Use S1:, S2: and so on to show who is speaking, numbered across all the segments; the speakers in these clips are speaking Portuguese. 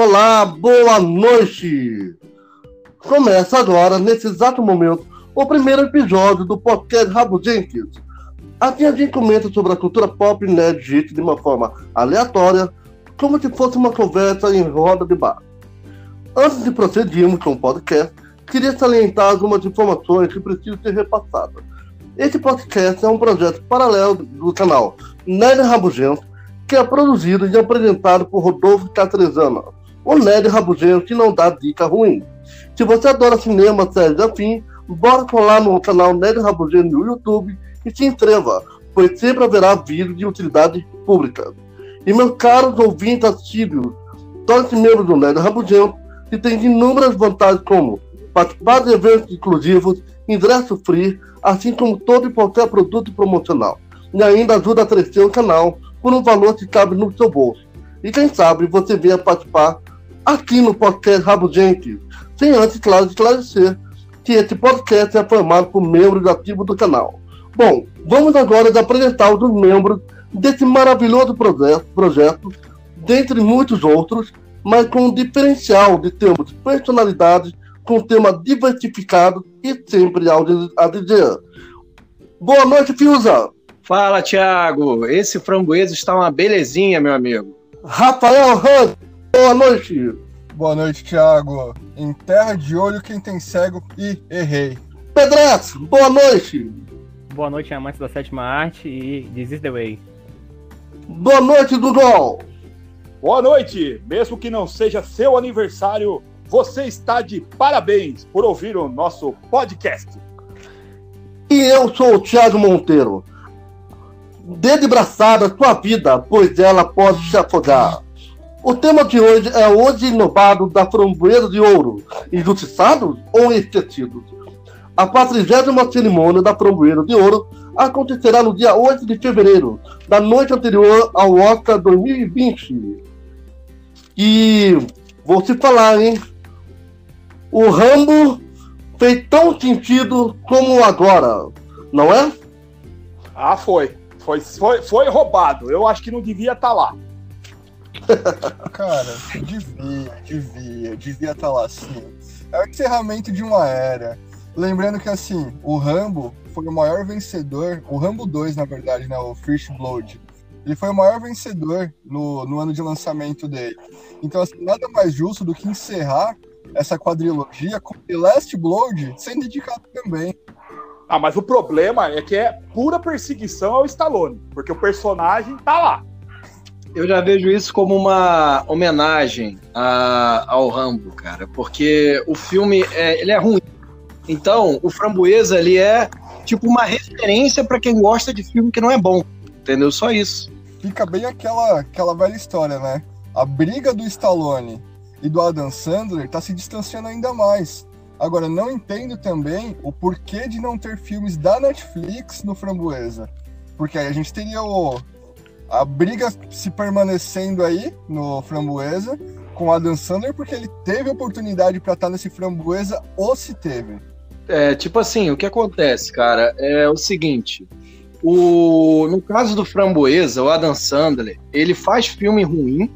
S1: Olá, boa noite! Começa agora, nesse exato momento, o primeiro episódio do podcast Rabo Jenkins. Aqui a gente comenta sobre a cultura pop nerd geek de uma forma aleatória, como se fosse uma conversa em roda de bar. Antes de prosseguirmos com o podcast, queria salientar algumas informações que precisam ser repassadas. Esse podcast é um projeto paralelo do canal Nerd Rabugento, que é produzido e apresentado por Rodolfo Catrezana, o nerd rabugento que não dá dica ruim. Se você adora cinema, séries afim, bora colar no canal Nerd Rabugento no YouTube e se inscreva, pois sempre haverá vídeos de utilidade pública. E meus caros ouvintes assíduos, torne-se membro do Nerd Rabugento, que tem inúmeras vantagens como participar de eventos exclusivos, ingresso free, assim como todo e qualquer produto promocional. E ainda ajuda a crescer o canal por um valor que cabe no seu bolso. E quem sabe você venha participar aqui no podcast Rabo Gente, sem antes, claro, esclarecer que esse podcast é formado por membros ativos do canal. Bom, vamos agora apresentar os membros desse maravilhoso projeto, projeto, dentre muitos outros, mas com um diferencial de termos personalidades com tema diversificado e sempre audiência. Boa noite, Fiuza!
S2: Fala, Thiago! Esse framboesa está uma belezinha, meu amigo.
S1: Rafael Hunt, boa noite!
S3: Boa noite, Thiago. Em terra de olho, quem tem cego e errei.
S1: Pedreto, boa noite!
S4: Boa noite, amantes da sétima arte e This is the way.
S1: Boa noite, Dudol!
S5: Boa noite! Mesmo que não seja seu aniversário, você está de parabéns por ouvir o nosso podcast.
S1: E eu sou o Thiago Monteiro. Dê de braçada sua vida, pois ela pode te afogar. O tema de hoje é hoje inovado da framboesa de ouro, injustiçados ou esquecidos. A 40 cerimônia da framboesa de ouro acontecerá no dia 8 de fevereiro, da noite anterior ao Oscar 2020. E vou te falar, hein? o Rambo fez tão sentido como agora, não é?
S5: Ah, foi. Foi, foi, foi roubado. Eu acho que não devia estar tá lá.
S3: Cara, devia, devia, devia estar tá lá sim. É o encerramento de uma era. Lembrando que assim, o Rambo foi o maior vencedor, o Rambo 2, na verdade, né? O First Blood. Ele foi o maior vencedor no, no ano de lançamento dele. Então, assim, nada mais justo do que encerrar essa quadrilogia com The Last Blood sendo indicado também.
S5: Ah, mas o problema é que é pura perseguição ao Stallone, porque o personagem tá lá.
S2: Eu já vejo isso como uma homenagem a, ao Rambo, cara, porque o filme é, ele é ruim. Então, o Framboesa ele é tipo uma referência para quem gosta de filme que não é bom, entendeu? Só isso.
S3: Fica bem aquela aquela velha história, né? A briga do Stallone e do Adam Sandler está se distanciando ainda mais. Agora, não entendo também o porquê de não ter filmes da Netflix no Framboesa. Porque aí a gente teria o, a briga se permanecendo aí no Framboesa com Adam Sandler, porque ele teve oportunidade para estar nesse Framboesa ou se teve.
S2: É, tipo assim, o que acontece, cara, é o seguinte. O, no caso do Framboesa, o Adam Sandler, ele faz filme ruim,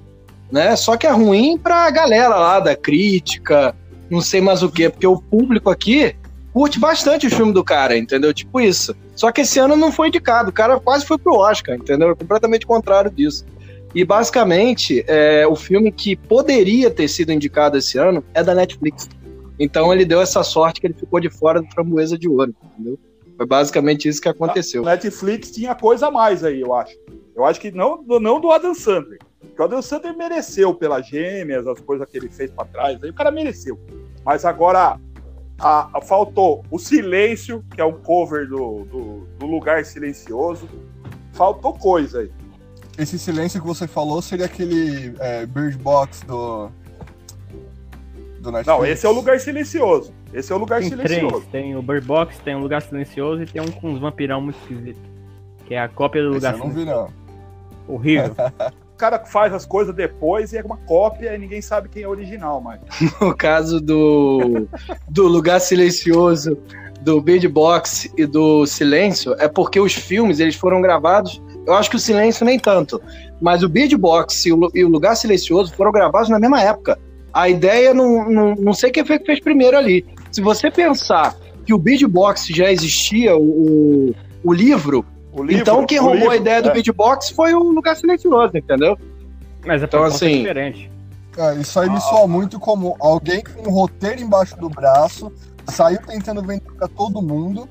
S2: né? Só que é ruim pra galera lá da crítica, não sei mais o quê, porque o público aqui curte bastante o filme do cara, entendeu? Tipo isso. Só que esse ano não foi indicado, o cara quase foi pro Oscar, entendeu? É completamente contrário disso. E basicamente, é, o filme que poderia ter sido indicado esse ano é da Netflix. Então ele deu essa sorte que ele ficou de fora do Framboesa de Ouro, entendeu? Foi basicamente isso que aconteceu.
S5: A Netflix tinha coisa a mais aí, eu acho. Eu acho que não, não do Adam Sandler. Porque o Adam Sandler mereceu pelas gêmeas, as coisas que ele fez para trás, aí o cara mereceu. Mas agora a, a, faltou o silêncio, que é um cover do, do, do, Lugar Silencioso. Faltou coisa aí.
S3: Esse silêncio que você falou seria aquele é, Bird Box do.
S5: do Netflix? Não, esse é o Lugar Silencioso. Esse é o Lugar
S4: tem
S5: Silencioso.
S4: Três. Tem o Bird Box, tem o Lugar Silencioso e tem um com uns vampirão muito esquisito. Que é a cópia do
S3: esse
S4: Lugar
S3: eu não vi, não.
S4: Horrível.
S5: cara faz as coisas depois e é uma cópia e ninguém sabe quem é o original, mas.
S2: No caso do, do Lugar Silencioso, do Beatbox e do Silêncio, é porque os filmes eles foram gravados Eu acho que o Silêncio nem tanto. Mas o Beatbox e o, e o Lugar Silencioso foram gravados na mesma época. A ideia, não, não, não sei quem foi que fez primeiro ali. Se você pensar que o Beatbox já existia, o, o livro,
S5: livro,
S2: então quem
S5: o
S2: roubou
S5: livro,
S2: a ideia do
S5: é.
S2: beatbox foi o Lugar Silencioso, entendeu?
S4: Mas a
S2: Então,
S4: é
S2: assim,
S4: diferente.
S3: É, isso aí me soa muito como alguém com um roteiro embaixo do braço, saiu tentando vender pra todo mundo,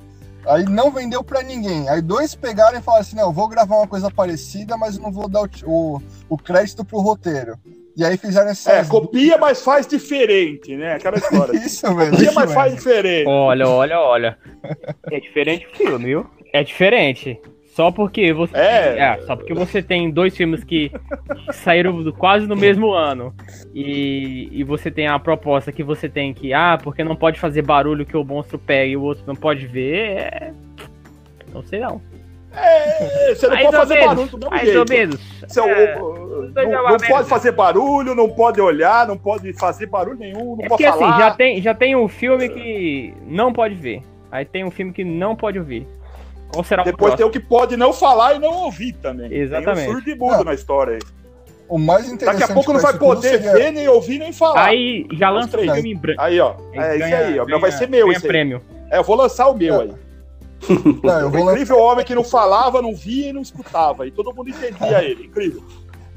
S3: aí não vendeu pra ninguém. Aí dois pegaram e falaram assim: não, eu vou gravar uma coisa parecida, mas não vou dar o, o, o crédito pro roteiro. E aí fizeram essa.
S5: É, copia, mas faz diferente, né? Aquela história.
S3: Isso, velho.
S5: Copia,
S3: isso
S5: mas faz
S3: mesmo.
S5: diferente.
S4: Olha, olha, olha. É diferente o filme, viu? É diferente. Só porque você.
S5: É.
S4: só porque você tem dois filmes que saíram quase no mesmo ano. E, e você tem a proposta que você tem que, ah, porque não pode fazer barulho que o monstro pega e o outro não pode ver. É... Não sei não.
S5: É, você não
S4: Mais
S5: pode fazer
S4: menos,
S5: barulho do mesmo
S4: Mais
S5: jeito.
S4: ou menos.
S5: Você é
S4: É, é
S5: não, não pode fazer barulho, não pode olhar, não pode fazer barulho nenhum, não
S4: É
S5: pode
S4: porque
S5: falar.
S4: assim, já tem, já tem um filme que não pode ver. Aí tem um filme que não pode ouvir. Qual será o
S5: Depois tem
S4: próximo?
S5: o que pode não falar e não ouvir também.
S4: Exatamente.
S5: Tem um surdo e mudo
S3: Não.
S5: na história aí.
S3: O mais interessante.
S5: Daqui a pouco não vai poder
S3: seria-
S5: ver, nem ouvir, nem falar. Aí,
S4: Aí já lança um
S5: três.
S4: filme em branco.
S5: ó. É isso aí, ó. Meu vai ser meu
S4: ganha
S5: esse aí.
S4: prêmio.
S5: É, eu vou lançar o meu
S3: É.
S5: aí.
S3: Não, eu
S5: O
S3: vou, lan-
S5: incrível homem que não falava, não via e não escutava. E todo mundo entendia ele. Incrível.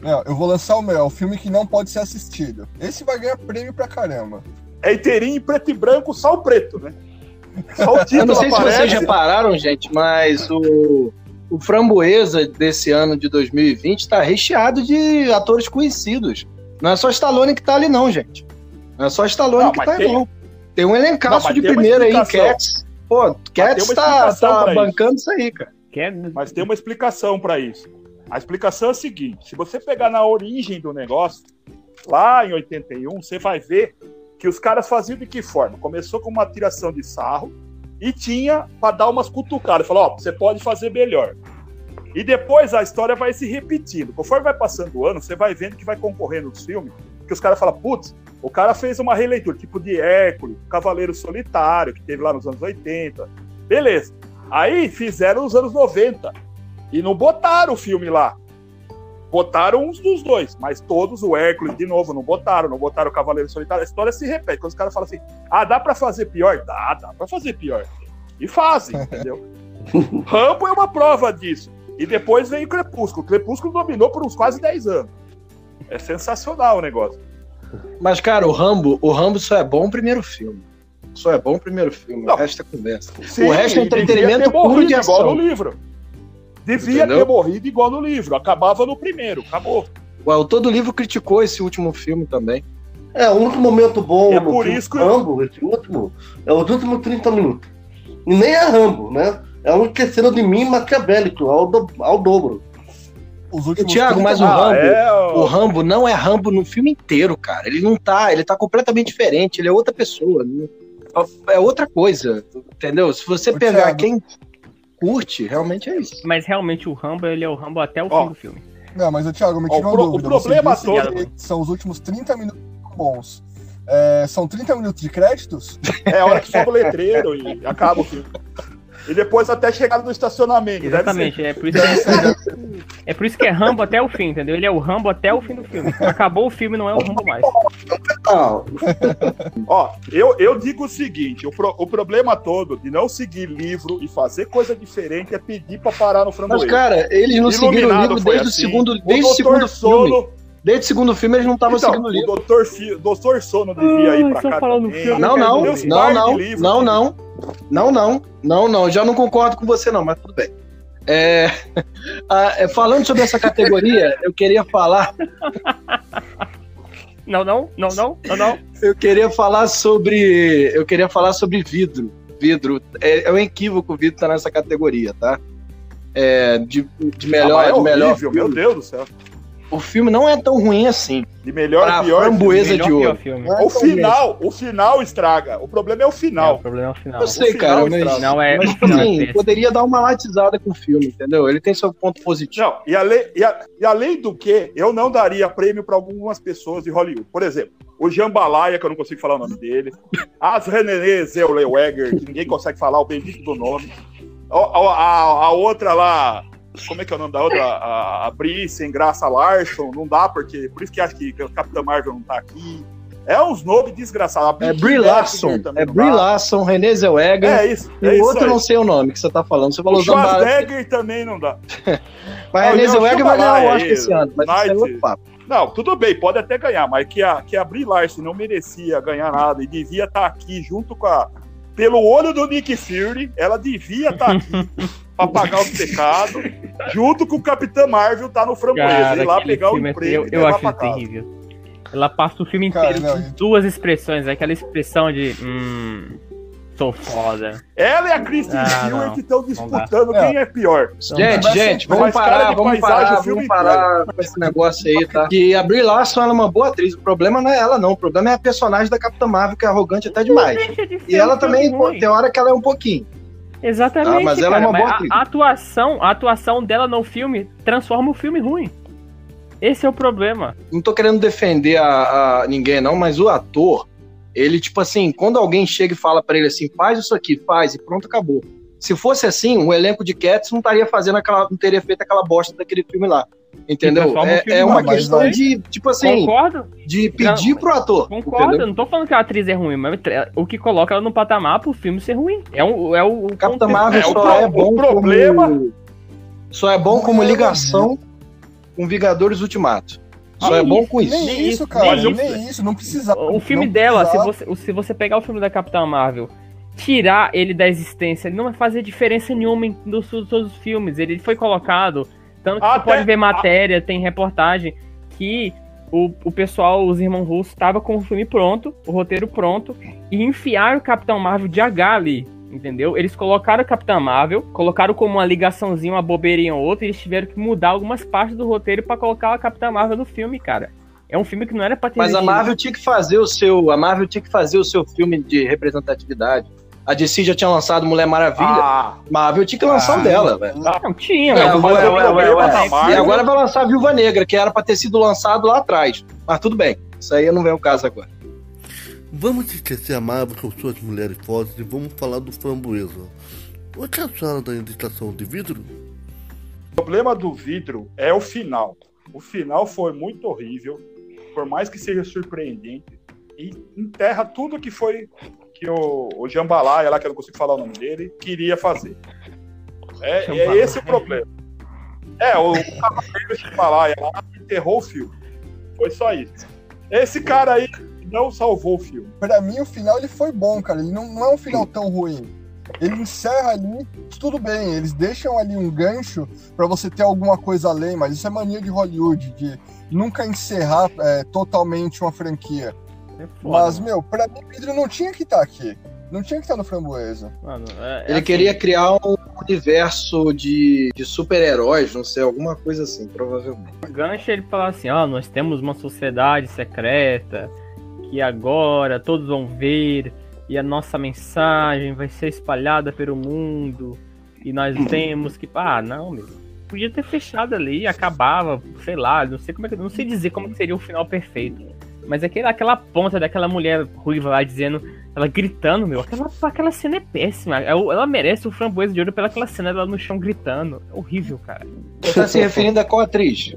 S3: não, eu vou lançar o meu, é o filme que não pode ser assistido. Esse vai ganhar prêmio pra caramba.
S5: É inteirinho, em preto e branco, só o preto, né? Só o título
S2: Eu não sei se
S5: aparece.
S2: vocês repararam, gente, mas o, o Framboesa desse ano de 2020 está recheado de atores conhecidos. Não é só Stallone que tá ali, não, gente. Não é só Stallone
S5: Não,
S2: que tá aí,
S5: tem-
S2: não. Tem um
S5: Não,
S2: elencaço
S5: mas
S2: de primeira aí. Cats. Pô, Cats tá, tá
S5: pra isso.
S2: bancando isso aí, cara.
S4: Que.
S5: Mas tem uma explicação para isso. A explicação é a seguinte: se você pegar na origem do negócio, lá em 81, você vai ver que os caras faziam de que forma? Começou com uma tiração de sarro e tinha para dar umas cutucadas. Falou: ó, você pode fazer melhor. E depois a história vai se repetindo. Conforme vai passando o ano, você vai vendo que vai concorrendo nos filmes, que os caras falam: putz, o cara fez uma releitura, tipo de Hércules, Cavaleiro Solitário, que teve lá nos anos 80. Beleza. Aí fizeram nos anos 90. E não botaram o filme lá. Botaram uns dos dois, mas todos, o Hércules, de novo, não botaram, não botaram o Cavaleiro Solitário. A história se repete. Quando os caras falam assim, ah, dá pra fazer pior? Dá, dá pra fazer pior. E fazem, entendeu? Rambo é uma prova disso. E depois veio o Crepúsculo. O Crepúsculo dominou por uns quase 10 anos. É sensacional o negócio.
S2: Mas, cara, o Rambo, o Rambo só é bom o primeiro filme. Só é bom o primeiro filme,
S5: Não.
S2: o resto é conversa.
S5: Sim,
S2: o resto é entretenimento puro de
S5: igual
S2: ação.
S5: no livro. Devia
S2: Entendeu?
S5: ter morrido igual no livro. Acabava no primeiro. Acabou.
S2: Ué, todo livro criticou esse último filme também.
S1: É, o único momento bom
S5: É por isso que-
S1: Rambo, esse último, é os últimos 30 minutos. E nem é Rambo, né? É um esqueceram de mim maquiavélico, ao, do- ao dobro.
S3: Os últimos
S2: Thiago,
S3: 30
S2: mas o
S5: Ah,
S2: Rambo,
S5: é,
S2: o. Rambo não é Rambo no filme inteiro, cara. Ele não tá, ele tá completamente diferente, ele é outra pessoa. não- É outra coisa, entendeu? Se você
S3: Ô,
S2: pegar
S3: Thiago.
S2: quem curte, realmente é isso.
S4: Mas realmente o Rambo, ele é o Rambo até o
S5: Ó.
S4: fim do filme.
S3: Não, mas, ô, Thiago, me
S5: Ó,
S3: tira
S5: o
S3: uma
S5: pro- o
S3: dúvida.
S5: problema
S3: disse
S5: todo-
S3: que são os últimos 30 minutos bons. É, são 30 minutos de créditos?
S5: É a hora que sobe o letreiro e acaba o filme. E depois até chegar no estacionamento.
S4: Exatamente, é por, isso que, é por isso que é Rambo até o fim, entendeu? Ele é o Rambo até o fim do filme. Acabou o filme, não é o Rambo mais.
S5: Ó, eu, eu digo o seguinte: o, pro- o problema todo de não seguir livro e fazer coisa diferente é pedir pra parar no frango.
S2: Mas, cara, eles não seguiram o livro desde o segundo, desde o segundo filme. Desde o segundo filme eles não estavam
S5: então,
S2: seguindo o livro.
S5: o doutor, Fi, doutor Sono devia ir
S4: Ai,
S5: pra cá
S4: falando
S5: também.
S4: filme.
S2: Não, não, não, não,
S5: livros
S2: não, não, não, não, não, não, já não concordo com você não, mas tudo bem. É, ah, é, falando sobre essa categoria, eu queria falar,
S4: Não, não, não, não, não, não.
S2: eu queria falar sobre, eu queria falar sobre vidro, vidro, é, é um equívoco o vidro tá nessa categoria, tá? É, de, de
S5: Ah,
S2: melhor,
S5: mas é
S2: de melhor
S5: horrível, meu. Deus do céu.
S2: O filme não é tão ruim assim.
S5: De melhor
S2: Pra
S5: a pior.
S2: framboesa
S5: filme.
S2: de
S4: Melhor
S2: ouro.
S3: é
S5: O final, o final estraga. O problema é o
S4: É, o
S5: final.
S4: problema é o final.
S2: Eu sei,
S5: final
S2: cara, mas.
S4: Não é-
S2: mas
S4: não é
S2: assim,
S4: péssimo.
S2: poderia dar uma latizada com o filme, entendeu? Ele tem seu ponto positivo.
S5: Não, e, ale- e a- e além do que, eu não daria prêmio para algumas pessoas de Hollywood. Por exemplo, o Jambalaya, que eu não consigo falar o nome dele. As René Zellweger, que ninguém consegue falar o bendito do nome. A, a- a- a outra lá, Como é que é o nome da outra? A, a Bri sem graça Larson. Não dá, porque. Por isso que acho que o Capitão Marvel não tá aqui. É uns nomes desgraçados.
S2: É Brie Larson. É Brie Larson, Renée Zellweger.
S5: É isso.
S2: E
S5: é
S2: o
S5: isso
S2: outro
S5: aí.
S2: não sei o nome que você tá falando. Você falou
S5: O Schwarzenegger também não dá.
S2: Mas
S5: não,
S2: Zellweger vai ganhar o Oscar
S5: é,
S2: esse ano. Mas isso é
S5: Night-
S2: outro papo.
S5: Não, tudo bem, pode até ganhar, mas que a, que a Brie Larson não merecia ganhar nada e devia estar aqui junto com a. Pelo olho do Nick Fury, ela devia estar aqui pra pagar os pecados, junto com o Capitão Marvel tá no framboesa. Ir lá pegar o
S4: filme é-
S5: emprego
S4: eu, eu acho terrível. Ela passa o filme inteiro com duas expressões, aquela expressão de hum, sou foda.
S5: Ela e a Kristen
S4: Ah,
S5: Stewart
S4: não.
S5: estão disputando quem é pior.
S2: Gente, gente, vamos parar,
S5: de
S2: vamos
S5: paisagem
S2: parar,
S5: o filme
S2: vamos parar com esse negócio aí, tá? Que a Brie Larson ela é uma boa atriz. O problema não é ela, não. O problema é a personagem da Capitã Marvel, que é arrogante até demais. E ela também, pô, tem hora que ela é um pouquinho.
S4: Exatamente.
S2: Ah, mas ela é
S4: cara,
S2: uma boa
S4: a- a, atuação, a atuação dela no filme transforma o filme ruim. Esse é o problema.
S2: Não tô querendo defender a, a ninguém, não, mas o ator, ele, tipo assim, quando alguém chega e fala pra ele assim, faz isso aqui, faz, e pronto, acabou. Se fosse assim, o elenco de Cats não estaria fazendo aquela. não teria feito aquela bosta daquele filme lá. Entendeu?
S4: o
S2: É,
S4: filme
S2: é uma questão de, tipo assim,
S4: Concordo?
S2: de pedir pro ator.
S4: Concordo.
S2: entendeu?
S4: Eu não tô falando que a atriz é ruim, mas o que coloca ela no patamar pro filme ser ruim. É o. É o
S2: Capitã
S4: contexto.
S2: Marvel
S5: É, o
S2: só
S5: pro-
S2: é
S5: o
S2: bom
S5: problema-
S2: como. Só é bom como
S3: Não,
S2: ligação com Vingadores Ultimato. Só
S4: Nem
S2: é bom
S4: isso,
S2: com isso.
S3: Nem, isso,
S4: isso,
S3: cara,
S4: nem
S3: nem, isso. não precisava.
S4: O filme
S3: não
S4: dela, se você, se você pegar o filme da Capitã Marvel, tirar ele da existência, ele não vai fazer diferença nenhuma em dos, dos todos os filmes. Ele foi colocado. Tanto que você
S5: Até-
S4: pode ver matéria, tem reportagem, que o, o pessoal, os irmãos russos, estavam com o filme pronto, o roteiro pronto, e enfiaram o Capitão Marvel de H ali. Entendeu? Eles colocaram o Capitão Marvel, colocaram como uma ligaçãozinha, uma bobeirinha ou outra, e eles tiveram que mudar algumas partes do roteiro pra colocar a Capitã Marvel no filme, cara. É um filme que não era pra ter
S2: Mas a. Marvel tinha que fazer o seu. A Marvel tinha que fazer o seu filme de representatividade. A DC já tinha lançado Mulher Maravilha.
S5: Ah,
S2: Marvel tinha que lançar
S3: Ah,
S2: o dela, velho.
S4: Não, tinha,
S2: É,
S4: mas é
S2: E agora vai lançar a Viúva Negra, que era pra ter sido lançado lá atrás. Mas tudo bem. Isso aí não vem o caso agora.
S1: Vamos esquecer a Marvel com suas mulheres fortes e vamos falar do framboesa. O que acharam da indicação de vidro?
S5: o problema do vidro é o final. O final foi muito horrível, por mais que seja surpreendente, e enterra tudo que foi que o, o Jambalaya, lá que eu não consigo falar o nome dele, queria fazer. É, é esse o problema. É, o Cavaleiro Jambalaya lá enterrou o filme. Foi só isso. Esse cara aí não salvou o filme.
S3: Pra mim, o final ele foi bom, cara. Ele não, não é um final tão ruim. Ele encerra ali, tudo bem, eles deixam ali um gancho pra você ter alguma coisa além, mas isso é mania de Hollywood, de nunca encerrar é, totalmente uma franquia.
S4: É foda,
S3: Mas, meu, pra mim, o Pedro não tinha que estar aqui. Não tinha que estar no Framboesa.
S4: mano. É- é
S2: Ele
S4: assim,
S2: queria criar um universo de, de super-heróis, não sei, alguma coisa assim, provavelmente.
S4: O gancho ele fala assim: ó, nós temos uma sociedade secreta que agora todos vão ver e a nossa mensagem vai ser espalhada pelo mundo e nós temos que. Ah, não, meu. Podia ter fechado ali, acabava, sei lá, não sei como é que. Não sei dizer como que seria o final perfeito. Mas aquela, aquela ponta daquela mulher ruiva lá dizendo, ela gritando, meu, aquela, aquela cena é péssima. Ela ela merece o framboesa de ouro pela aquela cena dela no chão gritando. É horrível, cara.
S2: Você tá se referindo a qual atriz?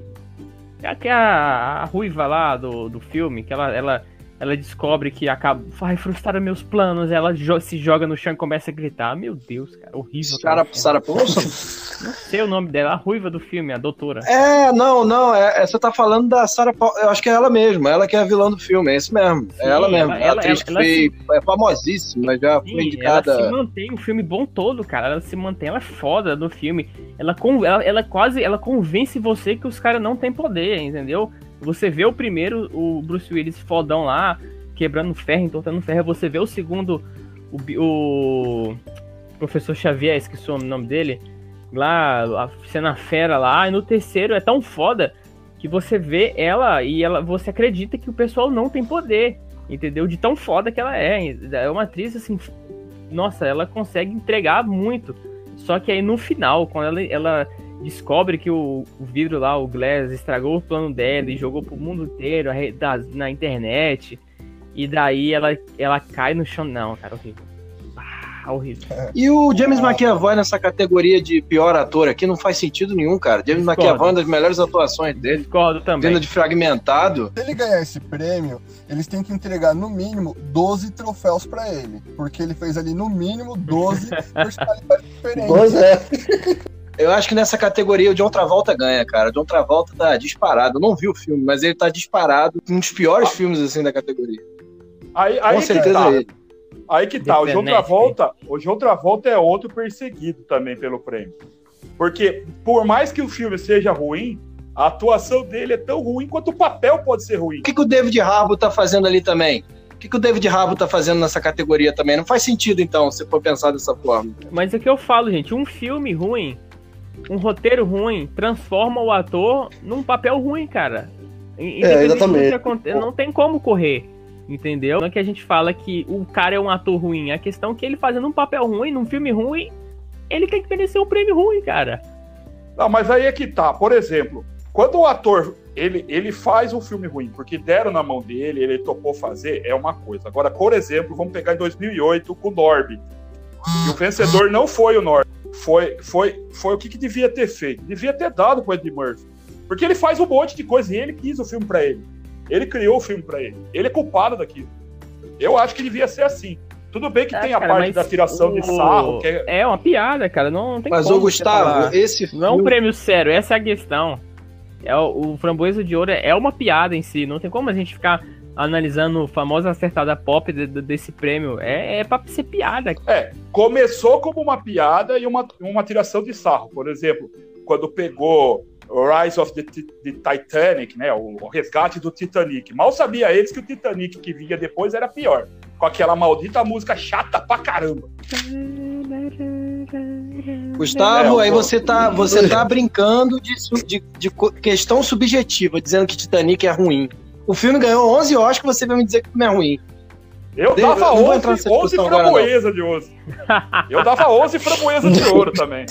S4: É que a, a ruiva lá do, do filme, que ela, ela, ela descobre que acaba. Vai frustrar meus planos. Ela jo- se joga no chão e começa a gritar. Meu Deus, cara, horrível.
S2: Sarah,
S4: cena.
S2: Sarah Paulson?
S4: Não sei o nome dela, a ruiva do filme, a doutora.
S2: É, não, não, é, é- você tá falando da Sarah Paulson, eu acho que é ela mesma, ela que é a vilã do filme, é isso mesmo, é
S4: Sim,
S2: ela mesmo,
S4: ela-
S2: é a
S4: ela-
S2: atriz
S4: ela-
S2: que
S4: ela
S2: foi, é famosíssima, já foi
S4: Sim, ela
S2: indicada...
S4: se mantém o filme bom todo, cara. Ela se mantém, ela é foda no filme. Ela, ela, ela quase ela convence você que os caras não têm poder, entendeu? Você vê o primeiro, o Bruce Willis fodão lá, quebrando ferro, entortando ferro. Você vê o segundo, o, o professor Xavier, esqueci o nome dele, lá, a cena fera lá. E no terceiro é tão foda que você vê ela e ela, você acredita que o pessoal não tem poder, entendeu? De tão foda que ela é. É uma atriz assim, nossa, ela consegue entregar muito. Só que aí no final, quando ela, ela descobre que o, o vidro lá, o Glass, estragou o plano dela e jogou pro mundo inteiro, da- na internet, e daí ela, ela cai no chão. Não, cara, horrível. Ah, horrível.
S2: E o James McAvoy nessa categoria de pior ator aqui não faz sentido nenhum, cara. James
S4: Discordo.
S2: McAvoy é uma das melhores atuações dele.
S4: Discordo também.
S2: Vindo de fragmentado.
S3: Se ele ganhar esse prêmio, eles têm que entregar no mínimo 12 troféus pra ele. Porque ele fez ali no mínimo 12 personalidades diferentes.
S1: Pois é.
S2: Eu acho que nessa categoria o John Travolta ganha, cara. O John Travolta tá disparado. Eu não vi o filme, mas ele tá disparado. Um dos piores filmes, assim, da categoria.
S5: Aí, aí
S2: Com
S5: que
S2: certeza
S5: tá.
S2: é ele.
S5: Aí que tá, o
S4: Defenete.
S5: Travolta, o João Travolta é outro perseguido também pelo prêmio. Porque por mais que o filme seja ruim, a atuação dele é tão ruim quanto o papel pode ser ruim.
S2: O que, que o David Harbour tá fazendo ali também? O que, que o David Harbour tá fazendo nessa categoria também? Não faz sentido, então, se for pensar dessa forma.
S4: Mas é o que eu falo, gente, um filme ruim, um roteiro ruim, transforma o ator num papel ruim, cara. Do
S1: exatamente.
S4: aconte- Não tem como correr. Entendeu? Não é que a gente fala que o cara é um ator ruim. A questão é que ele fazendo um papel ruim, num filme ruim, ele tem que merecer um prêmio ruim, cara.
S5: Não, mas aí é que tá. Por exemplo, quando o ator ele, ele faz um filme ruim, porque deram na mão dele, ele topou fazer, é uma coisa. Agora, por exemplo, vamos pegar em 2008 com o Norby. E o vencedor não foi o Norby. Foi, foi, foi o que, que devia ter feito. Devia ter dado pro Eddie Murphy. Porque ele faz um monte de coisa e ele quis o filme pra ele. Ele criou o filme pra ele. Ele é culpado daquilo. Eu acho que devia ser assim. Tudo bem que
S4: Ah,
S5: tem a
S4: cara,
S5: parte da tiração de
S4: o-
S5: sarro, que é,
S4: É uma piada, cara. Não, não tem
S2: Mas,
S4: como
S2: ô. Gustavo, esse
S4: Não é um
S2: filme-
S4: prêmio sério, essa é a questão. É o, o Framboesa de Ouro é uma piada em si. Não tem como a gente ficar analisando a famosa acertada pop de- de- desse prêmio. É, é pra ser piada.
S5: É, começou como uma piada e uma, uma tiração de sarro. Por exemplo, quando pegou Rise of the, the Titanic, né, o, o resgate do Titanic. Mal sabia eles que o Titanic que vinha depois era pior. Com aquela maldita música chata pra caramba.
S2: Gustavo,
S5: É,
S2: aí
S5: o-
S2: você tá, você tá brincando de, de, de questão subjetiva, dizendo que Titanic é ruim. O filme ganhou 11 Oscars, você vai me dizer que o filme é ruim.
S5: Eu dava
S2: não vou entrar
S5: 11,
S2: nessa
S5: 11
S2: discussão agora, não.
S5: framboesas de ouro. Eu dava 11 framboesas de ouro também.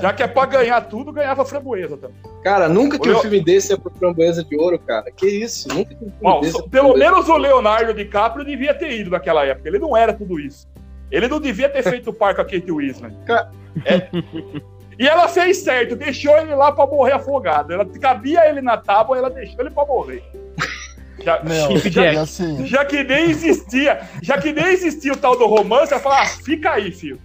S5: Já que é pra ganhar tudo, ganhava framboesa também.
S2: Cara, nunca que
S5: O
S2: um
S5: Leo-
S2: filme desse é pro Framboesa de Ouro, cara. Que isso? Nunca que um filme
S5: Bom,
S2: desse é
S5: pelo
S2: Framboesa.
S5: menos o Leonardo DiCaprio devia ter ido naquela época. Ele não era tudo isso. Ele não devia ter feito o par com a Kate Winslet. É. E ela fez certo, deixou ele lá pra morrer afogado. Ela cabia ele na tábua, ela deixou ele pra morrer. Já,
S3: Não,
S4: Chip Jack.
S3: assim,
S5: já que nem existia, já que nem existia o tal do romance, ela fala: ah, fica aí, filho.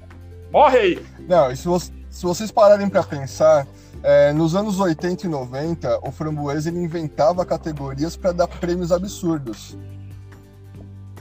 S5: Morre aí.
S3: não, e se, vo- se vocês pararem pra pensar, é, nos anos 80 e 90, o Framboesa ele inventava categorias pra dar prêmios absurdos.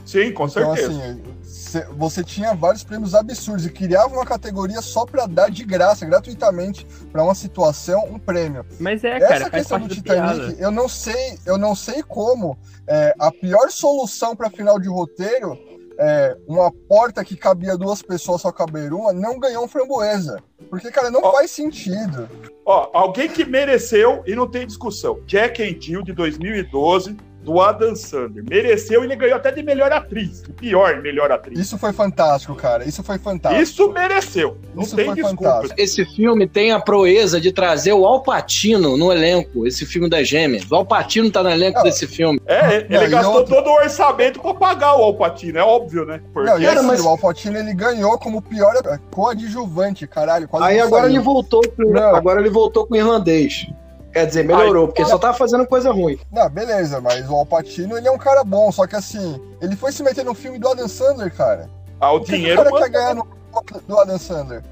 S5: Sim, com
S3: Então,
S5: certeza.
S3: assim, cê- você tinha vários prêmios absurdos e criava uma categoria só pra dar de graça, gratuitamente, pra uma situação, um prêmio.
S4: Mas é, cara,
S3: Essa
S4: faz
S3: questão do
S4: piada.
S3: Titanic, eu não sei, eu não sei como é, a pior solução pra final de roteiro, é, uma porta que cabia duas pessoas só caber uma, não ganhou um framboesa. Porque, cara, não
S5: Ó.
S3: faz sentido.
S5: Ó, alguém que mereceu e não tem discussão. Jack and Jill de 2012, do Adam Sandler. Mereceu e ele ganhou até de melhor atriz. De pior melhor atriz.
S3: Isso foi fantástico, cara. Isso foi fantástico.
S5: Isso mereceu. Não
S3: Isso
S5: tem
S3: foi
S5: desculpa.
S3: fantástico.
S2: Esse filme tem a proeza de trazer o Alpatino no elenco, esse filme das gêmeas. O Alpatino tá no elenco desse filme.
S5: É, ele
S3: Não,
S5: gastou
S3: outra-
S5: todo o orçamento pra pagar o Alpatino, é óbvio, né? Porque
S3: Não, e
S2: Cara,
S3: assim,
S2: mas-
S3: o Alpatino ele ganhou como pior coadjuvante, caralho. Quase
S2: Aí agora
S3: saiu.
S2: ele voltou
S3: Não.
S2: agora ele voltou com o irlandês. Quer dizer, melhorou,
S5: Ai,
S2: porque só tava fazendo coisa ruim.
S3: Não, beleza, mas o Alpatino ele é um cara bom, só que assim, ele foi se meter no filme do Adam Sandler, cara.
S5: ah, o
S3: Por que que
S5: dinheiro
S3: o cara
S5: manda-
S3: quer ganhar no do Adam Sandler?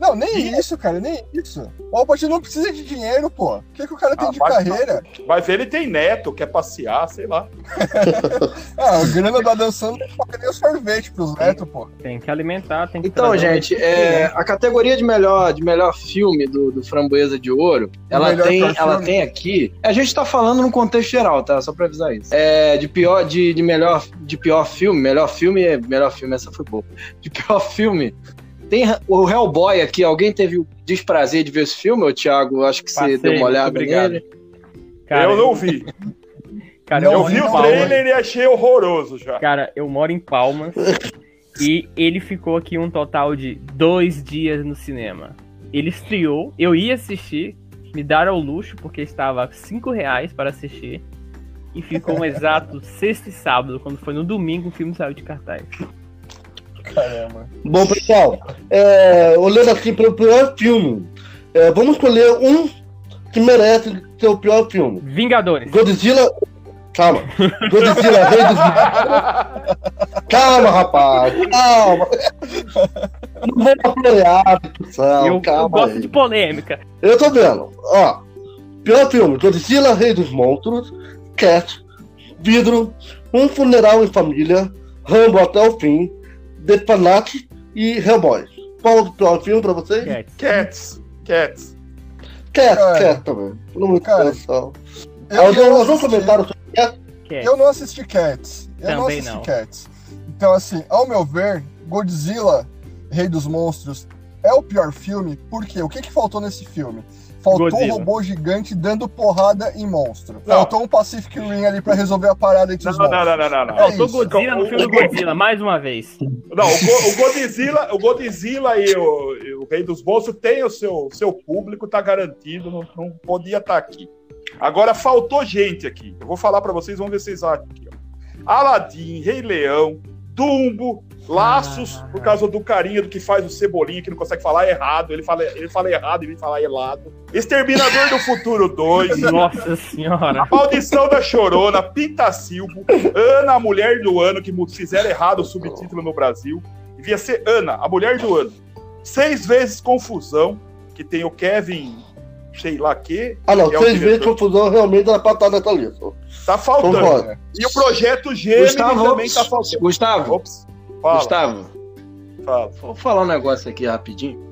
S3: Não, nem
S5: Dinheiro.
S3: isso, cara, nem isso. O Alpatino não precisa de dinheiro, pô. O que, que o cara tem
S5: Ah,
S3: de
S5: mas-
S3: carreira?
S5: Ver, ele tem neto, quer passear, sei lá.
S3: Ah, a grana do Adam Sandler é pra nem o sorvete pros netos, pô.
S4: Tem que alimentar, tem que
S2: Então, gente, é, a categoria de melhor, de melhor filme do, do Framboesa de Ouro, ela tem, ela
S3: filme.
S2: tem aqui. A gente tá falando no contexto geral, tá? Só pra avisar isso. É, de pior, de, de melhor, de pior filme, melhor filme, é- melhor filme, essa foi boa. De pior filme. Tem o Hellboy aqui. Alguém teve o desprazer de ver esse filme, ô Thiago? Acho que você
S4: Passei,
S2: deu uma olhada
S4: obrigado.
S2: nele.
S4: Cara,
S5: eu não vi.
S4: Cara,
S5: eu
S4: moro
S5: vi o trailer e achei horroroso já.
S4: Cara, eu moro em Palmas e ele ficou aqui um total de dois dias no cinema. Ele estreou, eu ia assistir, me deram o luxo porque estava a cinco reais para assistir e ficou um exato sexta e sábado, quando foi no domingo o filme saiu de cartaz.
S3: Caramba.
S1: Bom, pessoal, é, olhando aqui para o pior filme, é, vamos escolher um que merece ser o pior filme.
S4: Vingadores.
S1: Godzilla. Calma. Godzilla, Rei dos Calma, rapaz. Calma. Não vou pra florear, discussão.
S4: eu, eu gosto
S1: aí.
S4: de polêmica.
S1: Eu tô vendo. Ó. Pior filme: Godzilla, Rei dos Monstros, Cat, Vidro, Um Funeral em Família, Rambo até o fim, The Fanatic e Hellboy. Qual o pior filme pra vocês?
S4: Cats.
S5: Cats. Cats.
S1: Cat,
S3: Cara.
S1: Cat também. Não muito
S3: Cara. Eu,
S1: Algum,
S3: não
S1: algum
S3: assisti-
S1: comentário sobre Cat?
S4: Cats.
S3: eu não assisti Cats. Eu não
S4: Também
S3: assisti
S4: não.
S3: Cats. Então, assim, ao meu ver, Godzilla, Rei dos Monstros, é o pior filme. Por quê? O que, que faltou nesse filme? Faltou
S4: Godzilla.
S3: um robô gigante dando porrada em monstro.
S5: Não.
S3: Faltou um Pacific Ring ali pra resolver a parada entre
S5: Não,
S3: os
S5: não,
S3: monstros.
S5: não, não, não, não.
S3: É
S4: Faltou. Godzilla no filme do Godzilla, mais uma vez.
S5: Não, o, o Godzilla, o Godzilla e o, e o Rei dos Monstros tem o seu, seu público, tá garantido, não, não podia estar aqui. Agora faltou gente aqui. Eu vou falar pra vocês, vamos ver se vocês acham aqui. Ó. Aladdin, Rei Leão, Dumbo, Laços,
S4: Ah.
S5: por causa do carinho do que faz o Cebolinha, que não consegue falar errado. Ele fala, ele fala errado e vem falar helado. Exterminador do Futuro 2.
S4: Nossa senhora.
S5: Maldição da Chorona, Pintacilbo, Ana, a mulher do ano, que fizeram errado o subtítulo no Brasil. Devia ser Ana, a mulher do ano. Seis vezes Confusão, que tem o Kevin, sei lá que,
S1: Ah, não.
S5: Que é
S1: Seis vezes confusão realmente era pra estar nessa lista.
S5: tá faltando.
S1: Concordo.
S5: E o projeto Gêmeos
S6: Gustavo,
S5: também tá faltando.
S6: Gustavo,
S5: Ops, fala,
S6: Gustavo,
S5: fala.
S6: vou falar um negócio aqui rapidinho.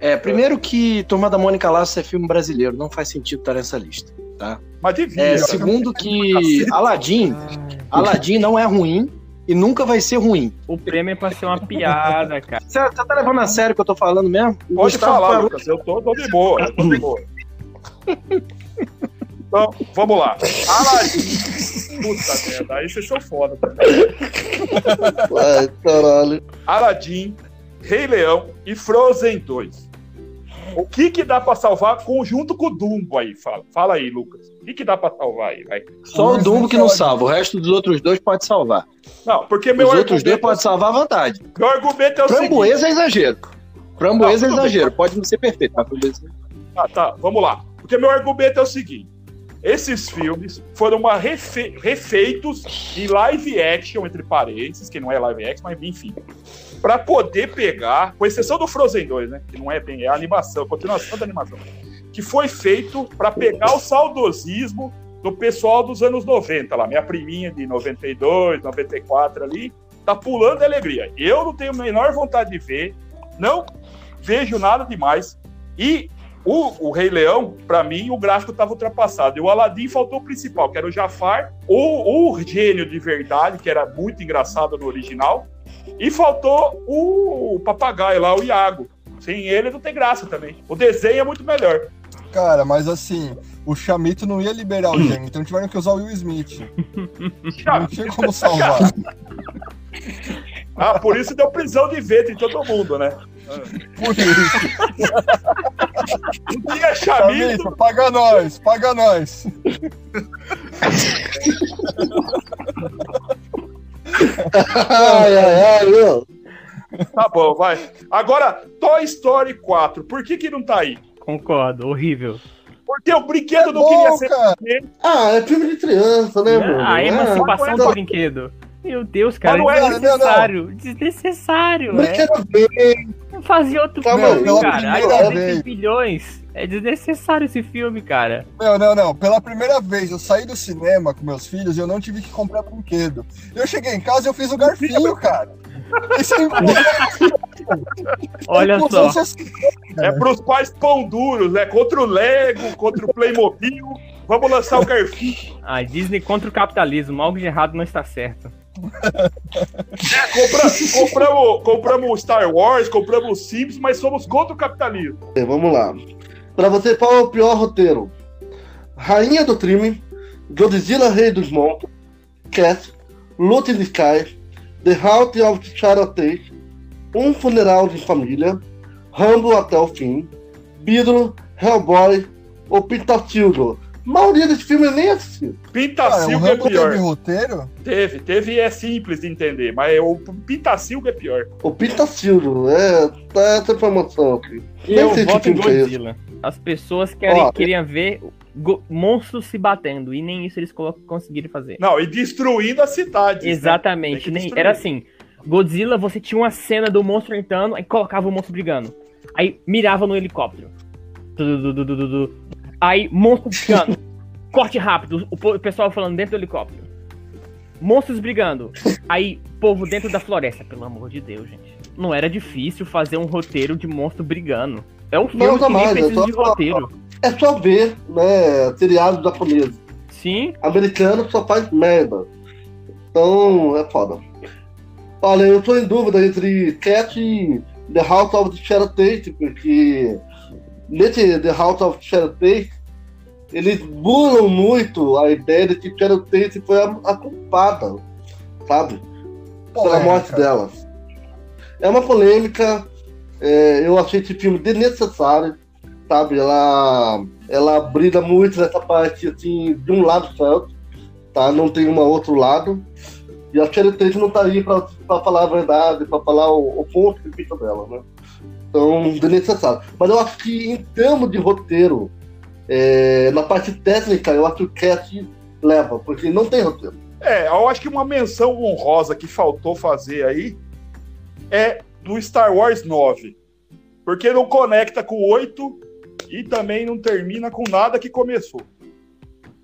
S6: É, primeiro que Turma da Mônica Laços é filme brasileiro, não faz sentido estar nessa lista, tá?
S5: Mas devia.
S6: É, segundo que Aladdin, Aladdin não é ruim e nunca vai ser ruim.
S4: O prêmio é pra ser uma piada, cara.
S6: Você tá levando a sério o que eu tô falando mesmo?
S5: Pode
S6: Gustavo
S5: falar,
S6: parou-
S5: Lucas. Eu tô, tô de boa, eu tô de boa. Então, vamos lá. Aladdin. Puta merda, aí vocês são foda.
S1: Ai, caralho.
S5: Aladdin, Rei Leão e Frozen 2. O que que dá pra salvar conjunto com o Dumbo aí? Fala, fala aí, Lucas. O que que dá pra salvar aí? Vai.
S6: Só o Dumbo que não
S3: pode.
S6: salva, o resto dos outros dois pode salvar.
S5: Não, porque meu
S6: Os outros dois podem salvar à vontade.
S5: meu argumento é o seguinte.
S6: Framboesa é exagero. Framboesa é
S5: Não, bem.
S6: exagero, pode não ser perfeito, mas framboesa
S5: Tá, tá, vamos lá. Porque meu argumento é o seguinte: esses filmes foram refe- refeitos em live action, entre parênteses, que não é live action, mas enfim. Pra poder pegar, com exceção do Frozen 2, né? Que não é bem, é a animação, continuação da animação. Que foi feito pra pegar o saudosismo do pessoal dos anos 90 lá. Minha priminha de 92, 94 ali, tá pulando de alegria. Eu não tenho a menor vontade de ver, não vejo nada demais. E o, o Rei Leão, pra mim, o gráfico estava ultrapassado. E o Aladdin faltou o principal, que era o Jafar, o, o gênio de verdade, que era muito engraçado no original. E faltou o, papagaio lá, o Iago. Sem ele não tem graça também. O desenho é muito melhor.
S3: Cara, mas assim, o Chamito não ia liberar o gênio, então tiveram que usar o Will Smith. Não tinha como salvar.
S5: Ah, por isso deu prisão de ventre em todo mundo, né?
S3: Por isso.
S5: Um dia Chamito,
S3: Chamito, paga nós, paga nós.
S1: Ai, ai, ai, meu.
S5: tá bom, vai. Agora, Toy Story 4, por que que não tá aí?
S4: Concordo, horrível.
S5: Porque o brinquedo não
S3: Bom,
S5: queria ser
S3: cara.
S1: Ah, é filme de criança, né, mano?
S4: Ah, a emancipação
S1: É,
S4: do brinquedo. Meu Deus, cara,
S5: Mas não é-
S4: desnecessário. Desnecessário, é.
S1: Brinquedo bem.
S4: Fazia outro
S1: Calma
S4: filme,
S3: aí, pela
S4: cara.
S3: Vez.
S4: bilhões. É desnecessário esse filme, cara.
S3: Não, não, não. Pela primeira vez eu saí do cinema com meus filhos e eu não tive que comprar brinquedo. Eu cheguei em casa e eu fiz o garfinho, cara. Isso é
S4: Olha só.
S3: social.
S5: É pros pais pão duros, né? Contra o Lego, contra o Playmobil. Vamos lançar o Garfinho.
S4: A Disney contra o capitalismo. Algo de errado não está certo.
S5: Compra- compramos, compramos Star Wars, compramos Simpsons, mas somos contra o capitalismo.
S1: É, Vamos lá. Pra você, qual é o pior roteiro? Rainha do Crime, Godzilla Rei dos Monstros, Cat, Luta in the Sky, The House of Charity, Um Funeral de Família, Rambo até o fim, Vidro, Hellboy ou Pintacildo, A maioria desse filme eu nem assisti.
S3: O
S5: Pintacilgo é
S3: Rambo
S5: pior.
S3: teve roteiro?
S5: Teve, teve e é simples de entender, mas o Pintacilgo é pior.
S1: O Pintacildo, é, tá essa informação aqui. Nem
S4: Eu
S1: sei que
S4: voto em
S1: é.
S4: Godzilla. As pessoas querem,
S1: Ó,
S4: queriam ver monstros se batendo, e nem isso eles conseguiram fazer.
S5: Não, e destruindo as cidades. né?
S4: Exatamente.
S5: Que
S4: Nem, era assim: Godzilla, você tinha uma cena do monstro entrando, aí colocava o monstro brigando. Aí mirava no helicóptero. Du- du- du- du- du- du. Aí, monstro brigando. Corte rápido, o pessoal falando dentro do helicóptero. Monstros brigando. Aí, povo dentro da floresta. Pelo amor de Deus, gente. Não era difícil fazer um roteiro de monstro brigando. É um filme
S1: Não,
S4: que nem
S1: jamais, é só-
S4: de roteiro.
S1: É só ver, né, seriados japoneses.
S4: Sim,
S1: Americano só faz merda. Então, é foda. Olha, eu tô em dúvida entre Cat e The House of the Shadow Tate, porque nesse The House of Tate, eles burlam muito a ideia de que Tate foi a, a culpada, sabe? Pela morte delas. É uma polêmica, é, eu achei esse filme desnecessário, sabe? Ela, ela brilha muito nessa parte, assim, de um lado só, tá? Não tem um outro lado. E a Tate não tá aí pra, pra falar a verdade, pra falar o, o ponto de vista dela, né? Então, desnecessário. Mas eu acho que em termos de roteiro, é, na parte técnica, eu acho que o Cat leva, porque não tem roteiro.
S5: É, eu acho que uma menção honrosa que faltou fazer aí é do Star Wars 9. Porque não conecta com o 8 e também não termina com nada que começou.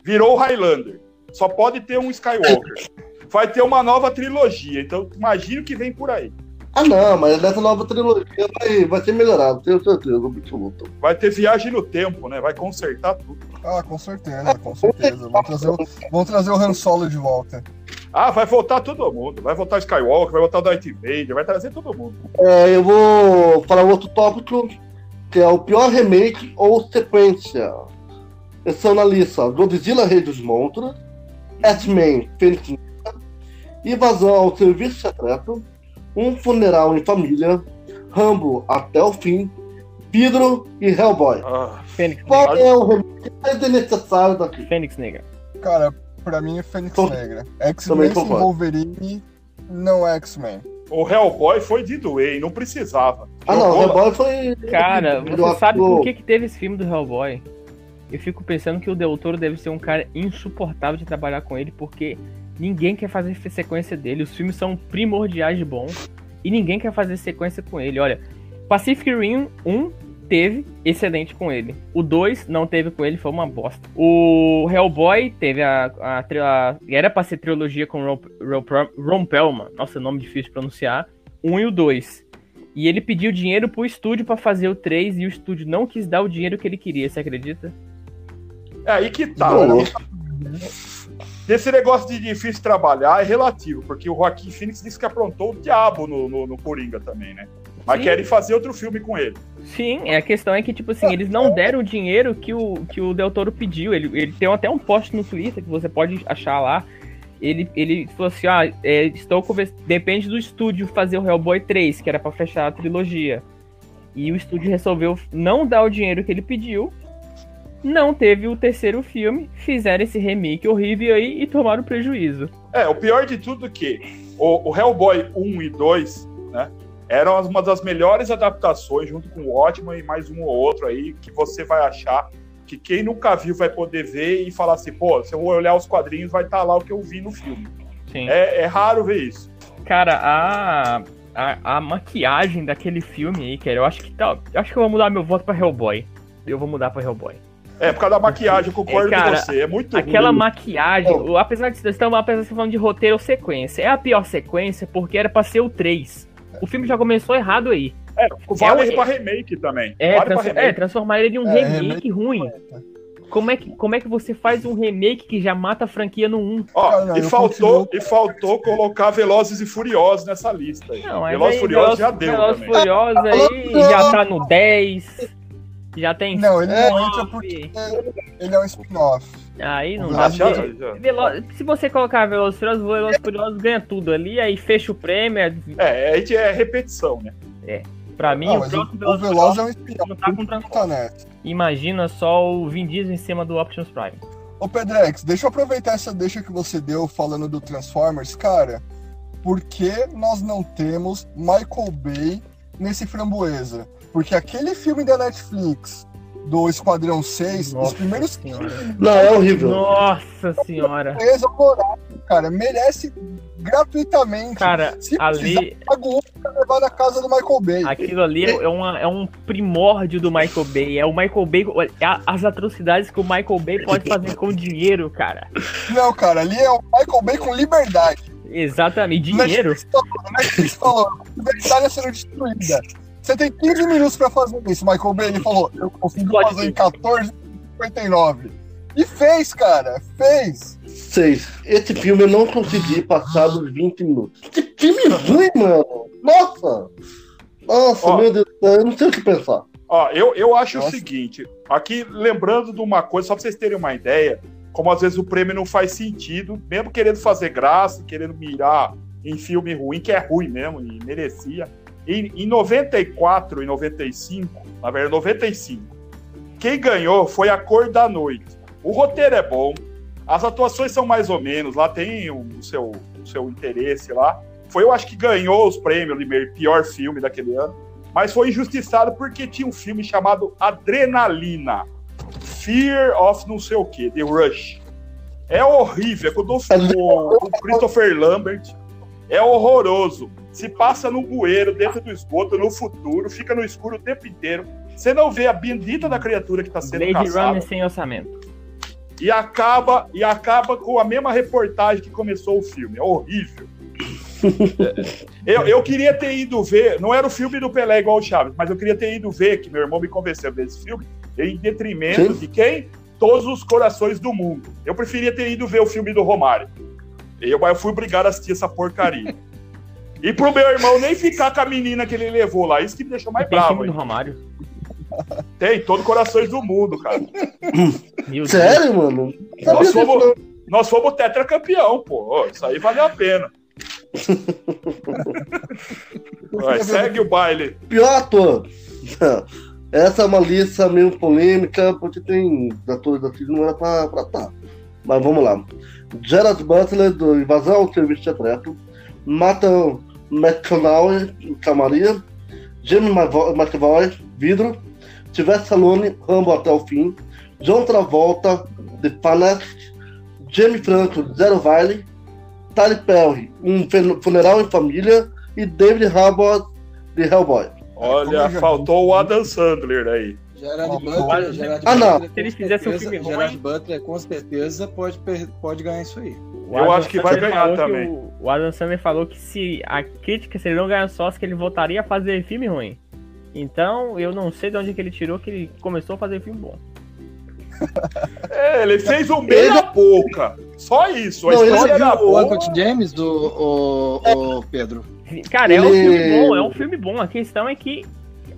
S5: Virou o Highlander. Só pode ter um Skywalker. Vai ter uma nova trilogia, então imagina o que vem por aí.
S1: Ah, não, mas nessa nova trilogia vai, vai ser melhorado, tenho certeza, absoluta.
S5: Vai ter viagem no tempo, né? Vai consertar tudo.
S3: Ah, com certeza, com certeza. Vão trazer, o, vão trazer o Han Solo de volta.
S5: Ah, vai voltar todo mundo. Vai voltar o Skywalker, vai voltar o Darth Vader, vai trazer todo mundo.
S1: É, eu vou falar outro tópico, que é o pior remake ou sequência. Esses são na lista Godzilla Rei dos Monstros, X-Men Fênix Negra, Invasão ao Serviço Secreto, Um Funeral em Família, Rambo Até o Fim, Pedro e Hellboy.
S5: Ah,
S4: Fênix
S1: Qual
S4: Negra.
S1: é o remake mais desnecessário daqui?
S4: Fênix Negra.
S3: Cara, pra mim é Fênix
S1: Tô-
S3: Negra. X-Men sem. Wolverine não é X-Men.
S5: o Hellboy foi de doer, não precisava.
S1: Ah não,
S5: Jogou-
S1: Hellboy foi.
S4: Cara, você sabe
S1: o-
S4: por que, que teve esse filme do Hellboy? Eu fico pensando que o Del Toro deve ser um cara insuportável de trabalhar com ele, porque ninguém quer fazer sequência dele. Os filmes são primordiais de bons e ninguém quer fazer sequência com ele. Olha, Pacific Rim 1 teve excelente com ele. O 2 não teve com ele, foi uma bosta. O Hellboy teve a. a, a- era pra ser trilogia com Ron, Ron, Ron Perlman. Nossa, nome difícil de pronunciar. 1 e o 2. E ele pediu dinheiro pro estúdio pra fazer o 3 e o estúdio não quis dar o dinheiro que ele queria, você acredita?
S5: É aí que tá. Né? Esse negócio de difícil trabalhar é relativo, porque o Joaquim Phoenix disse que aprontou o diabo no, no, no Coringa também, né? Mas
S4: Sim.
S5: querem fazer outro filme com ele.
S4: Sim, é, a questão é que, tipo assim, eles não deram o dinheiro que o, que o Del Toro pediu. Ele, ele tem até um post no Twitter que você pode achar lá. Ele, ele falou assim: ah, é, estou convers... depende do estúdio fazer o Hellboy 3, que era pra fechar a trilogia. E o estúdio resolveu não dar o dinheiro que ele pediu. Não teve o terceiro filme, fizeram esse remake horrível aí e tomaram prejuízo.
S5: É, o pior de tudo é que o, o Hellboy 1 e 2, né? Eram uma das melhores adaptações, junto com o Watchmen e mais um ou outro aí, que você vai achar que quem nunca viu vai poder ver e falar assim, pô, se eu olhar os quadrinhos, vai estar lá o que eu vi no filme.
S4: Sim.
S5: É, é raro ver isso.
S4: Cara, a, a, a maquiagem daquele filme aí, cara, eu acho que tá. Eu acho que eu vou mudar meu voto pra Hellboy. Eu vou mudar pra Hellboy.
S5: É, por causa da maquiagem, eu concordo
S4: É, cara,
S5: com você. É muito
S4: Aquela
S5: ruim.
S4: maquiagem, o- apesar de estamos apesar de falando de roteiro ou sequência, é a pior sequência porque era pra ser o 3. O filme já começou errado aí.
S5: É, vale
S4: é-
S5: pra remake também.
S4: É,
S5: vale pra
S4: trans-
S5: remake.
S4: é, transformar ele em um
S3: É,
S4: remake,
S3: remake
S4: ruim. Como é, que, como é que você faz um remake que já mata a franquia no 1?
S5: Ó, e, faltou,
S3: continuo-
S5: e faltou colocar Velozes e Furiosos nessa lista aí.
S4: Não,
S5: Velozes e Furiosos já deu
S4: Velozes
S5: também.
S4: Furiosos aí já tá no 10. Já tem.
S3: Não, ele
S1: É.
S3: não entra porque ele é um spin-off.
S4: Aí não dá Velo- Se você colocar Velozes Furiosos, Velozes e Furiosos ganha tudo ali, aí fecha o prêmio. é-
S5: É, é, é repetição, né?
S4: Pra mim,
S3: Ah,
S4: o
S3: mas o,
S4: próximo
S3: o Veloz é um espião.
S4: não tá com
S3: Tá.
S4: Imagina só o Vin Diesel em cima do Optimus Prime.
S3: Ô Pedrex, deixa eu aproveitar essa deixa que você deu falando do Transformers, cara. Por que nós não temos Michael Bay nesse framboesa? Porque aquele filme da Netflix do Esquadrão 6,
S4: Nossa
S3: os primeiros
S4: Senhora.
S1: Não, é horrível.
S4: Nossa senhora.
S3: Horroroso, cara, merece gratuitamente.
S4: Cara,
S3: Se
S4: ali,
S3: paga o pra levar na casa do Michael Bay.
S4: aquilo ali é, uma- é um primórdio do Michael Bay. É o Michael Bay, é as atrocidades que o Michael Bay pode fazer com dinheiro, cara.
S3: Não, cara, ali é o Michael Bay com liberdade.
S4: Exatamente, dinheiro.
S3: Netflix falou, Netflix falou, liberdade é sendo destruída. Você tem 15 minutos pra fazer isso, Michael Bay. Ele falou, eu consigo
S4: Pode
S3: fazer
S4: ser.
S3: em 14,59. E fez, cara, fez.
S1: Seis. Esse filme eu não consegui passar dos 20 minutos. Que filme ruim, mano. Nossa. Nossa,
S5: Ó.
S1: meu Deus do céu, eu não sei o que pensar.
S5: Ó, eu, eu acho
S3: Nossa.
S5: o seguinte, aqui lembrando de uma coisa, só pra vocês terem uma ideia, como às vezes o prêmio não faz sentido, mesmo querendo fazer graça, querendo mirar em filme ruim, que é ruim mesmo, e merecia. Em, em 94 e 95, na verdade, 95, quem ganhou foi A Cor da Noite. O roteiro é bom, as atuações são mais ou menos, lá tem o, o seu, o seu interesse lá. Foi, eu acho que ganhou os prêmios de pior filme daquele ano mas foi injustiçado porque tinha um filme chamado Adrenalina. Fear of não sei o que, The Rush. É horrível, é com o Christopher Lambert. É horroroso. Se passa no bueiro, dentro do esgoto, no futuro, fica no escuro o tempo inteiro. Você não vê a bendita da criatura que está sendo
S4: Blade
S5: caçada.
S4: Runner sem orçamento.
S5: E acaba, e acaba com a mesma reportagem que começou o filme. É horrível. eu, eu queria ter ido ver, não era o filme do Pelé igual o Chaves, mas eu queria ter ido ver, que meu irmão me convenceu a ver esse filme, em detrimento
S1: Sim.
S5: de quem? Todos os corações do mundo. Eu preferia ter ido ver o filme do Romário. Eu, eu fui obrigado a assistir essa porcaria. E pro meu irmão nem ficar com a menina que ele levou lá. Isso que me deixou mais
S4: Tem
S5: bravo.
S4: do
S5: hein?
S4: Romário.
S5: Tem, todo corações do mundo, cara.
S1: Sério, mano?
S5: Nós fomos, nós fomos tetracampeão, pô. Isso aí valeu a pena. Vai, segue o baile.
S1: Pior ator. Essa é uma lista meio polêmica, porque tem atores assim que não era pra estar. Tá. Mas vamos lá. Gerard Butler, do Invasão ao Serviço Secreto. Nathan McConnell, Camaria. Jamie Mavo- McAvoy, Vidro. Sylvester Stallone, Rambo até o fim. John Travolta, The Panest. Jamie Franco, Zero Valley. Tyler Perry, Um Funeral em Família. E David Harbour, de Hellboy.
S5: Olha, faltou o Adam Sandler aí.
S2: Gerard
S3: Ó,
S2: Butler, Gerard
S1: Ah, não.
S2: Butler,
S4: Se eles
S2: com
S4: fizessem um
S2: certeza-
S4: filme ruim-
S2: Gerard Butler com certeza pode, pode ganhar isso aí.
S4: O
S5: Eu
S4: Adam
S5: acho que vai ganhar também.
S4: O, o Adam Sandler falou que se a crítica, se ele não ganhar sócio, que ele voltaria a fazer filme ruim. Então, eu não sei de onde que ele tirou que ele começou a fazer filme bom.
S5: É, ele fez um meia boca. Só isso. A
S1: Não, ele
S5: história era
S2: o
S5: boa.
S2: Uncut James, do, o, o Pedro?
S4: Cara, é um
S1: Ele-
S4: filme bom, é um filme bom. A questão é que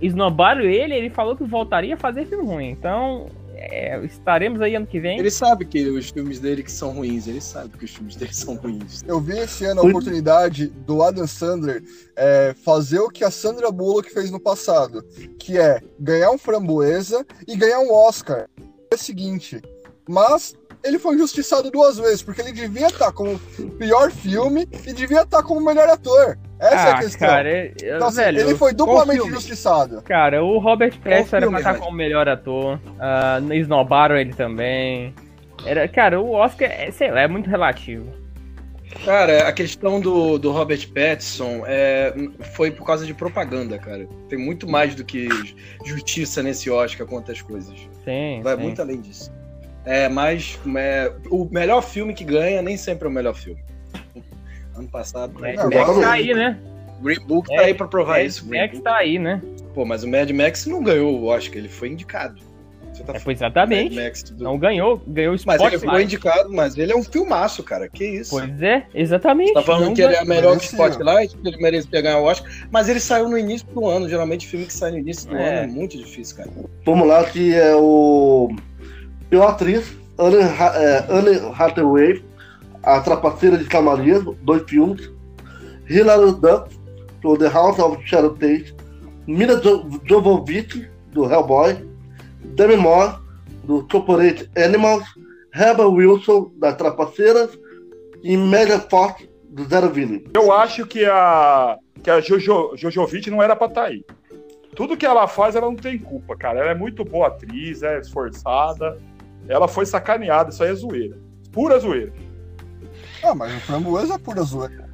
S4: esnobaram ele, ele falou que voltaria a fazer filme ruim. Então, é, estaremos aí ano que vem.
S2: Ele sabe que os filmes dele que são ruins, ele sabe que os filmes dele são ruins.
S3: Eu vi esse ano a oportunidade do Adam Sandler é, fazer o que a Sandra Bullock fez no passado, que é ganhar um framboesa e ganhar um Oscar. É o seguinte, mas ele foi injustiçado duas vezes, porque ele devia estar como pior filme e devia estar como melhor ator. Essa é a
S4: ah,
S3: questão.
S4: cara, é- é-
S3: Então, assim,
S4: velho,
S3: ele foi duplamente injustiçado.
S4: Cara, o Robert Pattinson era pra estar como melhor ator. ah, esnobaram ele também. Era, cara, o Oscar, é, sei lá, é muito relativo.
S2: Cara, a questão do, do Robert Pattinson é, foi por causa de propaganda, cara. Tem muito mais do que justiça nesse Oscar quanto as coisas.
S4: Sim,
S2: Vai
S4: sim.
S2: muito além disso. É, mas é, o melhor filme que ganha nem sempre é o melhor filme. Ano passado,
S4: Mad
S3: Não,
S4: Max
S1: agora-
S4: tá aí, né?
S2: Green Book tá aí pra provar
S4: Mad
S2: isso. Green
S4: Max
S2: Book.
S4: tá aí, né?
S2: Pô, mas o Mad Max não ganhou o Oscar, ele foi indicado. Você tá
S4: É,
S2: falando
S4: pois exatamente.
S2: Mad Max do-
S4: Não ganhou, ganhou o
S2: Mas ele ficou indicado, mas ele é um filmaço, cara. Que isso?
S4: Pois é, exatamente.
S2: Tá falando
S4: Não
S2: que ele é
S4: ganhou.
S2: melhor que. Spotlight, que ele merecia ganhar o Oscar, mas ele saiu no início do ano. Geralmente filme que sai no início do
S4: É.
S2: ano é muito difícil, cara.
S1: Vamos lá, que é o. Pior atriz, Anne, é, Anne Hathaway, A Trapaceira de Camaria, dois filmes. Hilary Duff, do The House of Shadow Tate. Mila Jovovich, do Hellboy, Demi Moore, do Corporate Animals, Rebel Wilson, das Trapaceiras, e Megan Fox, do Zero Ville.
S5: Eu acho que a, que a Jojo, Jojovic não era pra estar tá aí. Tudo que ela faz, ela não tem culpa, cara. Ela é muito boa atriz, é esforçada. Ela foi sacaneada, isso aí é zoeira. Pura zoeira.
S3: Ah, mas o Framboesa é pura zoeira.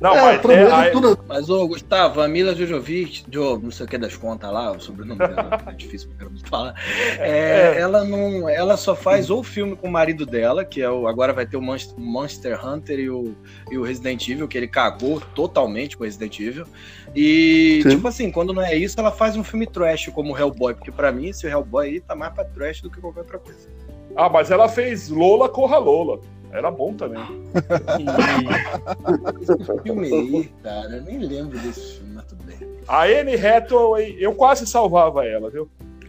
S5: Não, é, mas, é,
S2: tudo... mas ô, Gustavo, a Mila Jojovic, Jo, não sei o que das contas lá, o sobrenome dela é difícil pra falar. É, é, ela não, ela só faz ou filme com o marido dela, que é o agora vai ter o Monster Hunter e o, e o Resident Evil, que ele cagou totalmente com o Resident Evil. E Sim. tipo assim, quando não é isso, ela faz um filme trash como o Hellboy, porque para mim esse Hellboy aí tá mais para trash do que qualquer outra coisa.
S5: Ah, mas ela fez Lola Corra Lola. Era bom também.
S2: Esse filme aí, cara, eu nem lembro desse filme, mas tudo bem.
S5: A Anne Hathaway, eu quase salvava ela, viu?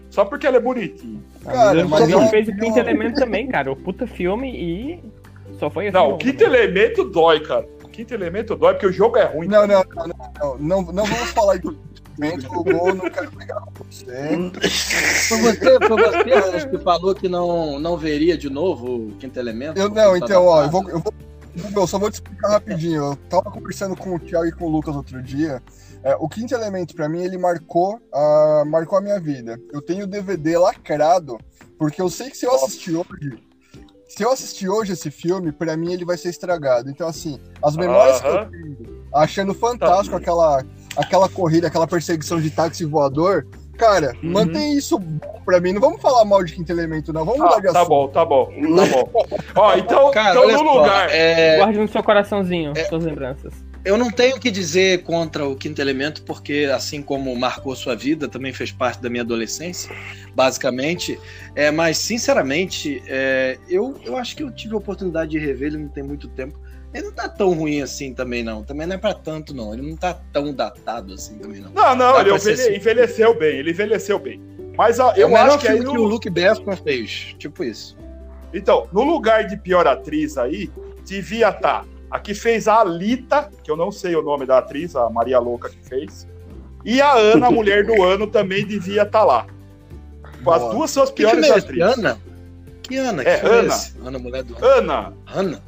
S5: Só porque ela é bonitinha.
S4: Cara, mas ele fez o Quinto Elemento também, cara. O puta filme e só foi
S5: assim. Não, o Quinto Elemento dói, cara. O Quinto Elemento dói porque o jogo é ruim.
S3: Não, não, não, não, não, não vamos falar de o gol, não quero pegar você.
S2: Foi você, foi você que falou que não, não veria de novo o quinto elemento?
S3: Eu não, então, ó, eu vou, eu vou. Eu só vou te explicar rapidinho. Eu tava conversando com o Thiago e com o Lucas outro dia. É, o quinto elemento, para mim, ele marcou, uh, marcou a minha vida. Eu tenho o DVD lacrado, porque eu sei que se eu assistir hoje, se eu assistir hoje esse filme, para mim ele vai ser estragado. Então, assim, as memórias uh -huh. que eu tenho, achando fantástico tá. aquela, aquela corrida, aquela perseguição de táxi voador. Cara, uhum. mantém isso pra mim. Não vamos falar mal de quinto elemento, não. Vamos ah, mudar de
S5: tá assunto. Tá bom, tá bom, tá bom. Ó, então, Cara, então no só, lugar.
S4: É... Guarde no seu coraçãozinho é... suas lembranças.
S2: Eu não tenho o que dizer contra o Quinto Elemento, porque assim como marcou sua vida, também fez parte da minha adolescência, basicamente. É, mas, sinceramente, é, eu, eu acho que eu tive a oportunidade de rever ele não tem muito tempo. Ele não tá tão ruim assim também, não. Também não é pra tanto, não. Ele não tá tão datado assim também, não.
S5: Não, não, ele envelhe, envelheceu bem, ele envelheceu bem. Mas ó, eu é acho que aí. No...
S2: que o Luke Besson fez. Tipo isso.
S5: Então, no lugar de pior atriz aí, devia estar. Tá. A que fez a Alita, que eu não sei o nome da atriz, a Maria Louca que fez. E a Ana, a mulher do ano, também devia estar tá lá. Boa. As duas são as piores que atrizes.
S2: Ana? Que Ana?
S5: É,
S2: que
S5: Ana.
S2: Ana, mulher do
S5: ano. Ana.
S2: Ana.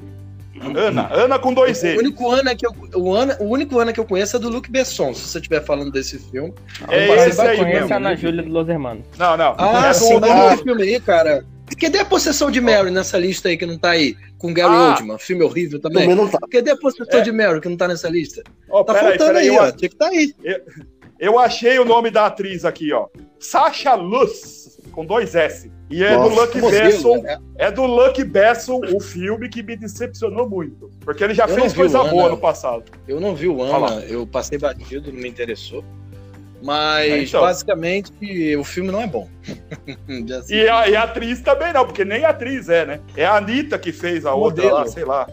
S5: Ana, Ana com dois
S2: E. O único Ana que eu, o, Ana, o único Ana que eu conheço é do Luke Besson, se você estiver falando desse filme.
S5: É esse aí
S4: mesmo. a Ana Júlia do Los Hermanos.
S5: Não, não.
S2: Ah, é sim, mas esse filme aí, cara. Cadê a possessão de Mary nessa lista aí que não tá aí? Com Gary ah, Oldman, filme horrível também. também não tá. Cadê a possessão é. de Mary que não tá nessa lista?
S5: Oh,
S2: tá faltando aí, aí, ó. Tinha que tá aí.
S5: Eu, eu achei o nome da atriz aqui, ó. Sasha Luz, com dois S. E é Nossa, do Lucky Besson. Né? É do Lucky Besson o filme que me decepcionou muito. Porque ele já eu fez coisa boa no passado.
S2: Eu não vi o Ana, eu passei batido, não me interessou. Mas então. basicamente o filme não é bom.
S5: assim. e, a, e, a, atriz também não, porque nem a atriz é, né? É a Anitta que fez a outra lá, sei lá.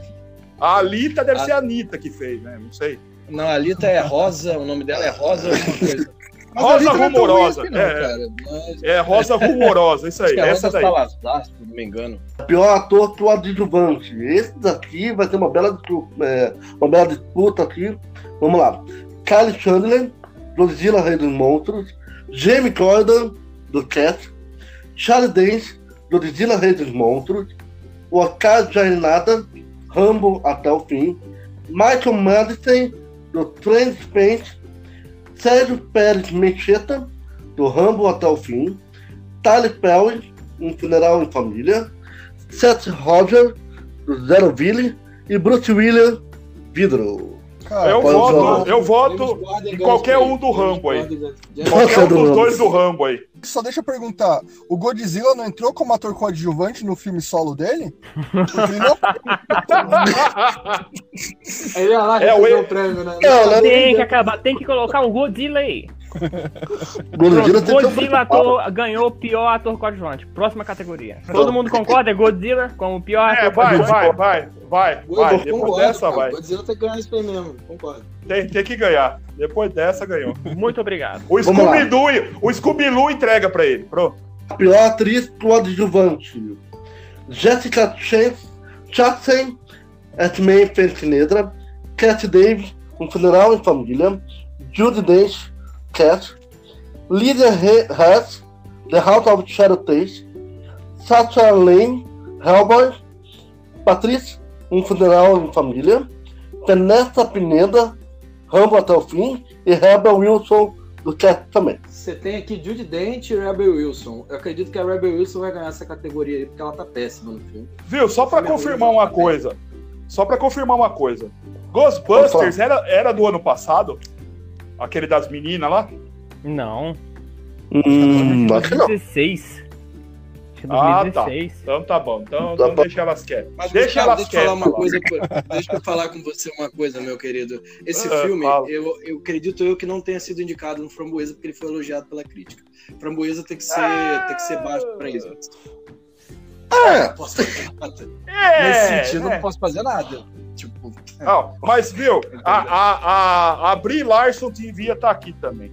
S5: A Alita deve a... ser a Anitta que fez, né? Não sei.
S2: Não, a Alita é Rosa, o nome dela é Rosa.
S5: Rosa rumorosa. Não, é, mas... é, rosa rumorosa, isso aí.
S2: É
S5: essa daí.
S2: Salazar, se não me engano.
S1: Pior ator que o adjuvante. Esse daqui vai ter uma bela, é, uma bela disputa aqui. Vamos lá. Kylie Chandler, Godzilla Rei dos Monstros. Jamie Cordan, do Cat. Charlie Dance, Godzilla Rei dos Monstros. O Jainada, Rambo até o fim. Michael Madison, do Transpaint Sérgio Pérez Mecheta, do Rambo até o fim, Tyler Perry, Um Funeral em Família, Seth Roger, do Zero Ville, e Bruce William, Vidro.
S5: Cara, eu, voto, eu voto em qualquer um do Rambo aí. Qualquer um dos dois do Rambo aí.
S3: Só deixa eu perguntar, o Godzilla não entrou como ator coadjuvante no filme solo dele?
S4: Ele não... É lá que é, o prêmio, né? Não, tem que acabar, tem que colocar o Godzilla aí. Godzilla, Godzilla ator, ganhou o pior ator coadjuvante. Próxima categoria. Todo mundo concorda? É Godzilla com o pior
S5: é, ator vai, coadjuvante? Vai, vai, vai, vai.
S2: Depois concordo, dessa, vai. Godzilla tem que ganhar isso aí mesmo, concordo.
S5: Tem, tem que ganhar. Depois dessa, ganhou.
S4: Muito obrigado.
S5: O Scooby-Doo o Scooby entrega pra ele. Pronto.
S1: A pior atriz coadjuvante. Jessica Chastain, Esme Fentinedra, Cat Davis, Um Funeral em Família, Judy Dench, Cat, Lydia Hess, The House of Shadow Taste, Sacha Lane, Hellboy, Patrícia, Um Funeral em Família, Vanessa Pineda, Rambo até o fim, e Rebel Wilson do Cat também.
S2: Você tem aqui Judy Dent e Rebel Wilson. Eu acredito que a Rebel Wilson vai ganhar essa categoria aí, porque ela tá péssima no filme.
S5: Viu? Só pra confirmar uma coisa. Só pra confirmar uma coisa. Ghostbusters era, era do ano passado? Aquele das meninas lá?
S4: Não.
S1: Hum, acho que não.
S4: 2016. Acho que
S5: Ah,
S4: 2016.
S5: Então tá bom. Então,
S1: Tá
S5: então
S1: bom.
S5: deixa elas quietas.
S2: Mas
S5: Deixa
S2: Gustavo,
S5: elas
S2: deixa eu falar
S5: quietas.
S2: uma coisa. com- Deixa eu falar com você uma coisa, meu querido. Esse
S5: Ah,
S2: filme,
S5: fala.
S2: eu, eu acredito eu que não tenha sido indicado no Framboesa porque ele foi elogiado pela crítica. Framboesa tem que ser,
S5: Ah.
S2: tem que ser baixo pra isso.
S1: É,
S2: Não posso fazer nada.
S5: É,
S2: Nesse sentido, eu
S5: é.
S2: não posso fazer nada. Tipo,
S5: Não, mas viu, a, a, a, a Brie Larson devia estar aqui também.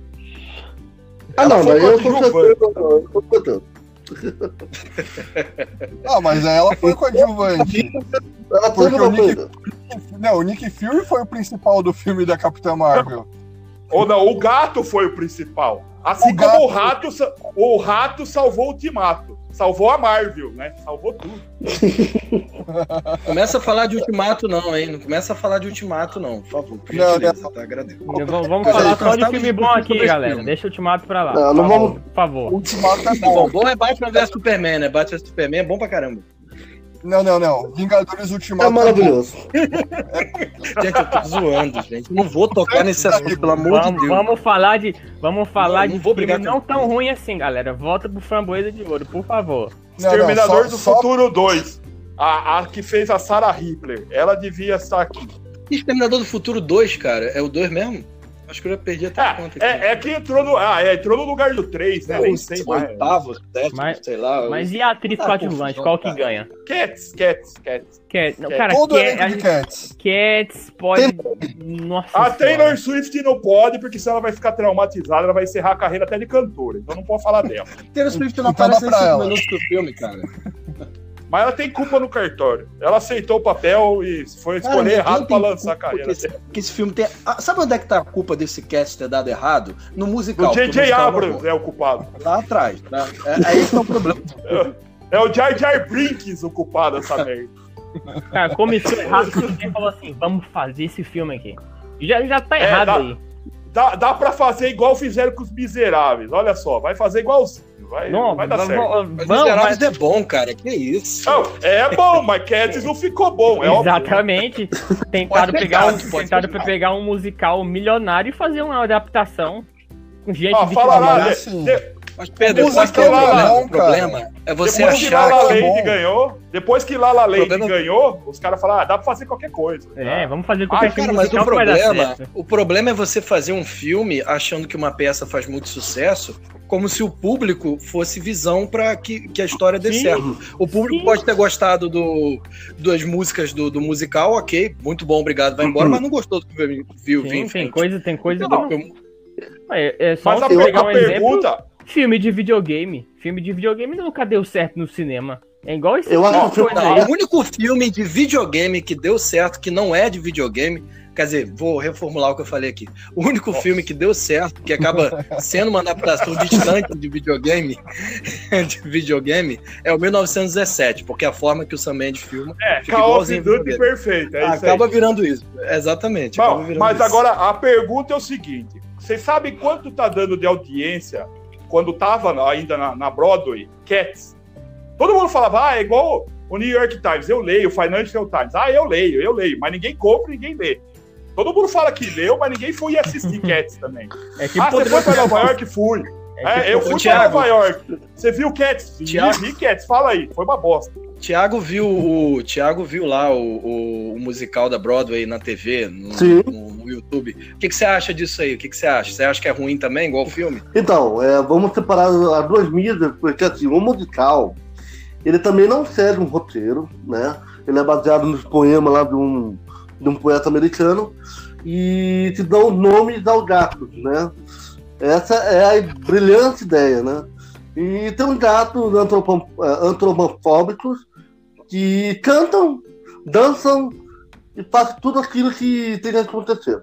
S1: Ah, não,
S5: Ela foi
S1: mas eu certeza não, eu tô contando.
S3: Ah, mas ela foi coadjuvante.
S1: Ela
S3: Porque
S1: teve
S3: o Nick-. Não, o Nick Fury foi o principal do filme da Capitã Marvel.
S5: Ou não, o gato foi o principal. Assim
S3: O
S5: como
S3: gato-
S5: o rato, o rato salvou o Ultimato. Salvou a Marvel, né? Salvou tudo.
S2: começa a falar de ultimato, não, hein? Não começa a falar de ultimato, não, por favor. Por
S3: Não,
S2: gentileza, tá? Agradeço.
S4: Vamos, vamos
S3: Mas
S4: falar só de
S2: nós
S4: filme bom aqui, galera. Deixa o Ultimato pra lá.
S1: Não,
S4: por
S1: não
S4: favor,
S1: vamos-
S4: Por favor.
S3: O Ultimato é
S2: Tá bom,
S3: bom.
S2: bom é Batman vs Superman, né? Batman vs Superman é bom pra caramba.
S3: Não, não, não. Vingadores Ultimato
S1: É maravilhoso.
S2: Gente, eu tô zoando, gente. Não vou tocar nesse assunto, pelo amor de
S4: Vamos,
S2: Deus.
S4: vamos falar de. Vamos falar
S2: Não,
S4: de
S2: não vou
S4: filme
S2: brigar
S4: não tão ruim assim, galera. Volta pro Framboesa de Ouro, por favor.
S3: Não, não,
S5: Exterminador
S3: só-
S5: do
S3: só-
S5: Futuro 2. A, a que fez a Sarah Hitler. Ela devia estar aqui.
S2: Exterminador do Futuro 2, cara, é o 2 mesmo? Acho que eu já perdi até a conta aqui.
S5: É, é que entrou no, ah, é, entrou no lugar do 3, né?
S2: É
S5: Nem sei
S2: oitavo, sétimo,
S4: Mas-
S2: sei lá.
S4: Mas e a atriz
S2: Tá
S4: coadjuvante? Qual que ganha?
S5: Cats, Cats, Cats.
S4: Cat, não,
S5: Cat.
S4: cara,
S3: Todo
S4: Cat,
S3: elenco de Cats.
S4: Cats pode. Nossa.
S5: A
S4: Senhora.
S5: Taylor Swift não pode, porque senão ela vai ficar traumatizada, ela vai encerrar a carreira até de cantora. Então não pode falar dela.
S2: Taylor Swift não
S3: Então
S2: aparece nesses
S3: ela.
S2: minutos do filme, cara.
S5: Mas ela tem culpa no cartório. Ela aceitou o papel e foi
S2: Cara,
S5: escolher errado pra lançar a carreira.
S2: Porque esse, porque esse filme tem. Ah, sabe onde é que tá a culpa desse cast ter dado errado? No musical.
S5: O J.J. Abrams
S2: é
S5: é o culpado.
S2: Lá atrás. Tá? É, aí que tá o problema.
S5: É o Jar Jar Brinks o culpado dessa merda.
S4: Cara, começou errado porque falou assim: vamos fazer esse filme aqui. Já, já tá
S5: É,
S4: errado
S5: dá-
S4: aí.
S5: Dá, dá pra fazer igual fizeram com os miseráveis. Olha só, vai fazer igualzinho. Vai,
S4: Não,
S5: vai dar certo.
S2: Mas
S4: vamos,
S2: Miseráveis
S4: mas-
S2: é bom, cara. Que isso?
S5: Não, é bom, mas Cats não ficou bom. É óbvio.
S4: Exatamente. Tentaram,
S2: Pode
S4: pegar, um,
S2: pode
S4: tentaram
S2: pegar.
S4: um musical milionário e fazer uma adaptação com gente de
S5: fala lá,
S3: assim-
S5: de-
S2: Mas, Pedro, que é o
S5: musical
S2: problema?
S3: É bom,
S2: o problema é você
S5: depois que
S2: achar
S5: Lala
S3: que é
S5: ganhou, depois que Lala Land
S2: Problema-
S5: ganhou, os caras falaram, ah, dá pra fazer qualquer coisa.
S4: É, vamos fazer qualquer
S5: Ah,
S4: filme
S2: Cara, mas o
S4: musical que vai dar
S2: problema,
S4: certo.
S2: o problema é você fazer um filme achando que uma peça faz muito sucesso, como se o público fosse visão para que, que a história dê
S4: Sim.
S2: certo. O público
S4: Sim.
S2: pode ter gostado do, das músicas do, do musical, ok, muito bom, obrigado, vai embora, mas não gostou do que viu,
S4: Sim, tem
S2: frente.
S4: coisa, tem coisa.
S2: Não,
S4: que-
S2: eu-
S4: É, é só
S5: Mas a,
S4: pegar
S5: a
S4: um exemplo.
S5: pergunta,
S4: Filme de videogame. Filme de videogame nunca deu certo no cinema. É igual esse
S1: Eu
S4: tipo
S1: acho
S4: de
S1: que o
S2: único filme de videogame que deu certo, que não é de videogame, quer dizer, vou reformular o que eu falei aqui. O único filme que deu certo, que acaba sendo uma adaptação distante de videogame, de videogame, é o 1917, porque a forma que o Sam Mendes filma
S5: é,
S2: fica
S5: Call of
S2: igualzinho
S5: Duty
S2: videogame.
S5: perfeito, é isso
S2: acaba virando isso. Exatamente.
S5: Bom,
S2: virando
S5: mas
S2: isso.
S5: agora a pergunta é o seguinte: vocês sabem quanto tá dando de audiência quando tava ainda na, na Broadway, Cats? Todo mundo falava, ah, é igual o New York Times, eu leio, o Financial Times, ah, eu leio, eu leio, mas ninguém compra, ninguém lê. Todo mundo fala que leu, mas ninguém foi assistir Cats também.
S4: É tipo
S5: ah, você foi pra Nova York? Fui. É, eu
S2: Ô,
S5: fui pra
S2: Thiago.
S5: Nova York. Você viu Cats? Vi,
S2: Thiago.
S5: vi Cats, fala aí, foi uma bosta.
S2: Tiago viu o Tiago viu lá o, o- o musical da Broadway na TV, no, no- no YouTube. O que, que você acha disso aí? O que, que você acha? Você acha que é ruim também, igual o filme?
S1: Então, é, vamos separar as duas mídias, porque assim, o musical, ele também não segue um roteiro, né? Ele é baseado nos poemas lá de um, de um poeta americano e te dão nomes aos gatos, né? Essa é a brilhante ideia, né? E tem uns gatos antropomórficos que cantam, dançam e fazem tudo aquilo que tem que acontecer.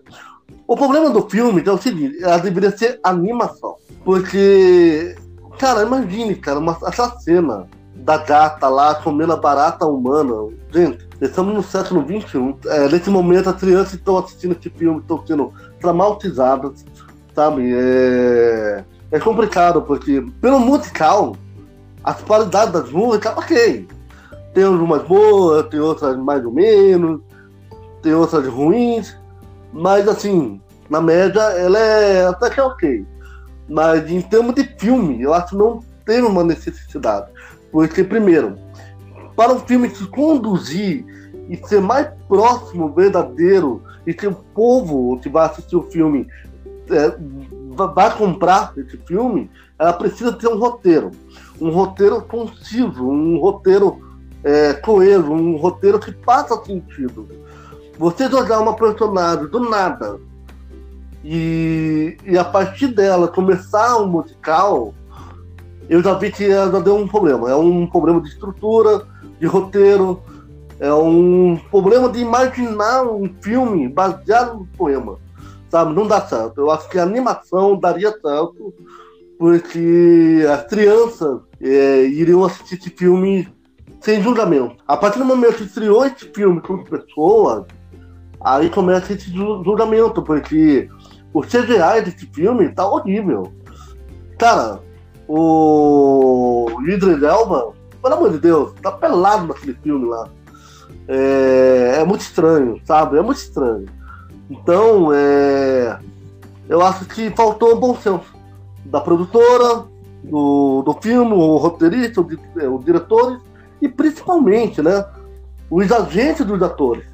S1: O problema do filme é o seguinte, ela deveria ser animação. Porque, cara, imagine, cara, uma, essa cena da gata lá comendo a barata humana. Gente, estamos no século XXI. É, nesse momento, as crianças estão assistindo esse filme, estão sendo traumatizadas, sabe? É, é complicado, porque pelo musical, as qualidades das músicas, ok. Tem umas boas, tem outras mais ou menos, tem outras ruins, mas assim, na média, ela é até que é ok. Mas em termos de filme, eu acho que não tem uma necessidade. Porque, primeiro, para um filme se conduzir e ser mais próximo, verdadeiro, e que o povo que vai assistir o filme é, vai comprar esse filme, ela precisa ter um roteiro. Um roteiro conciso, um roteiro é, coeso, um roteiro que faça sentido. Você jogar uma personagem do nada e, e a partir dela começar um musical, eu já vi que já deu um problema. É um problema de estrutura, de roteiro, é um problema de imaginar um filme baseado no poema. Sabe? Não dá certo. Eu acho que a animação daria certo, porque as crianças é, iriam assistir esse filme sem julgamento. A partir do momento que estreou esse filme com pessoas, aí começa esse julgamento, porque o CGI desse filme tá horrível. Cara, o Idris Elba, pelo amor de Deus, tá pelado naquele filme lá. É, é muito estranho, sabe? É muito estranho. Então, é, eu acho que faltou um bom senso da produtora, do, do filme, o roteirista, o, é, os diretores e principalmente, né, os agentes dos atores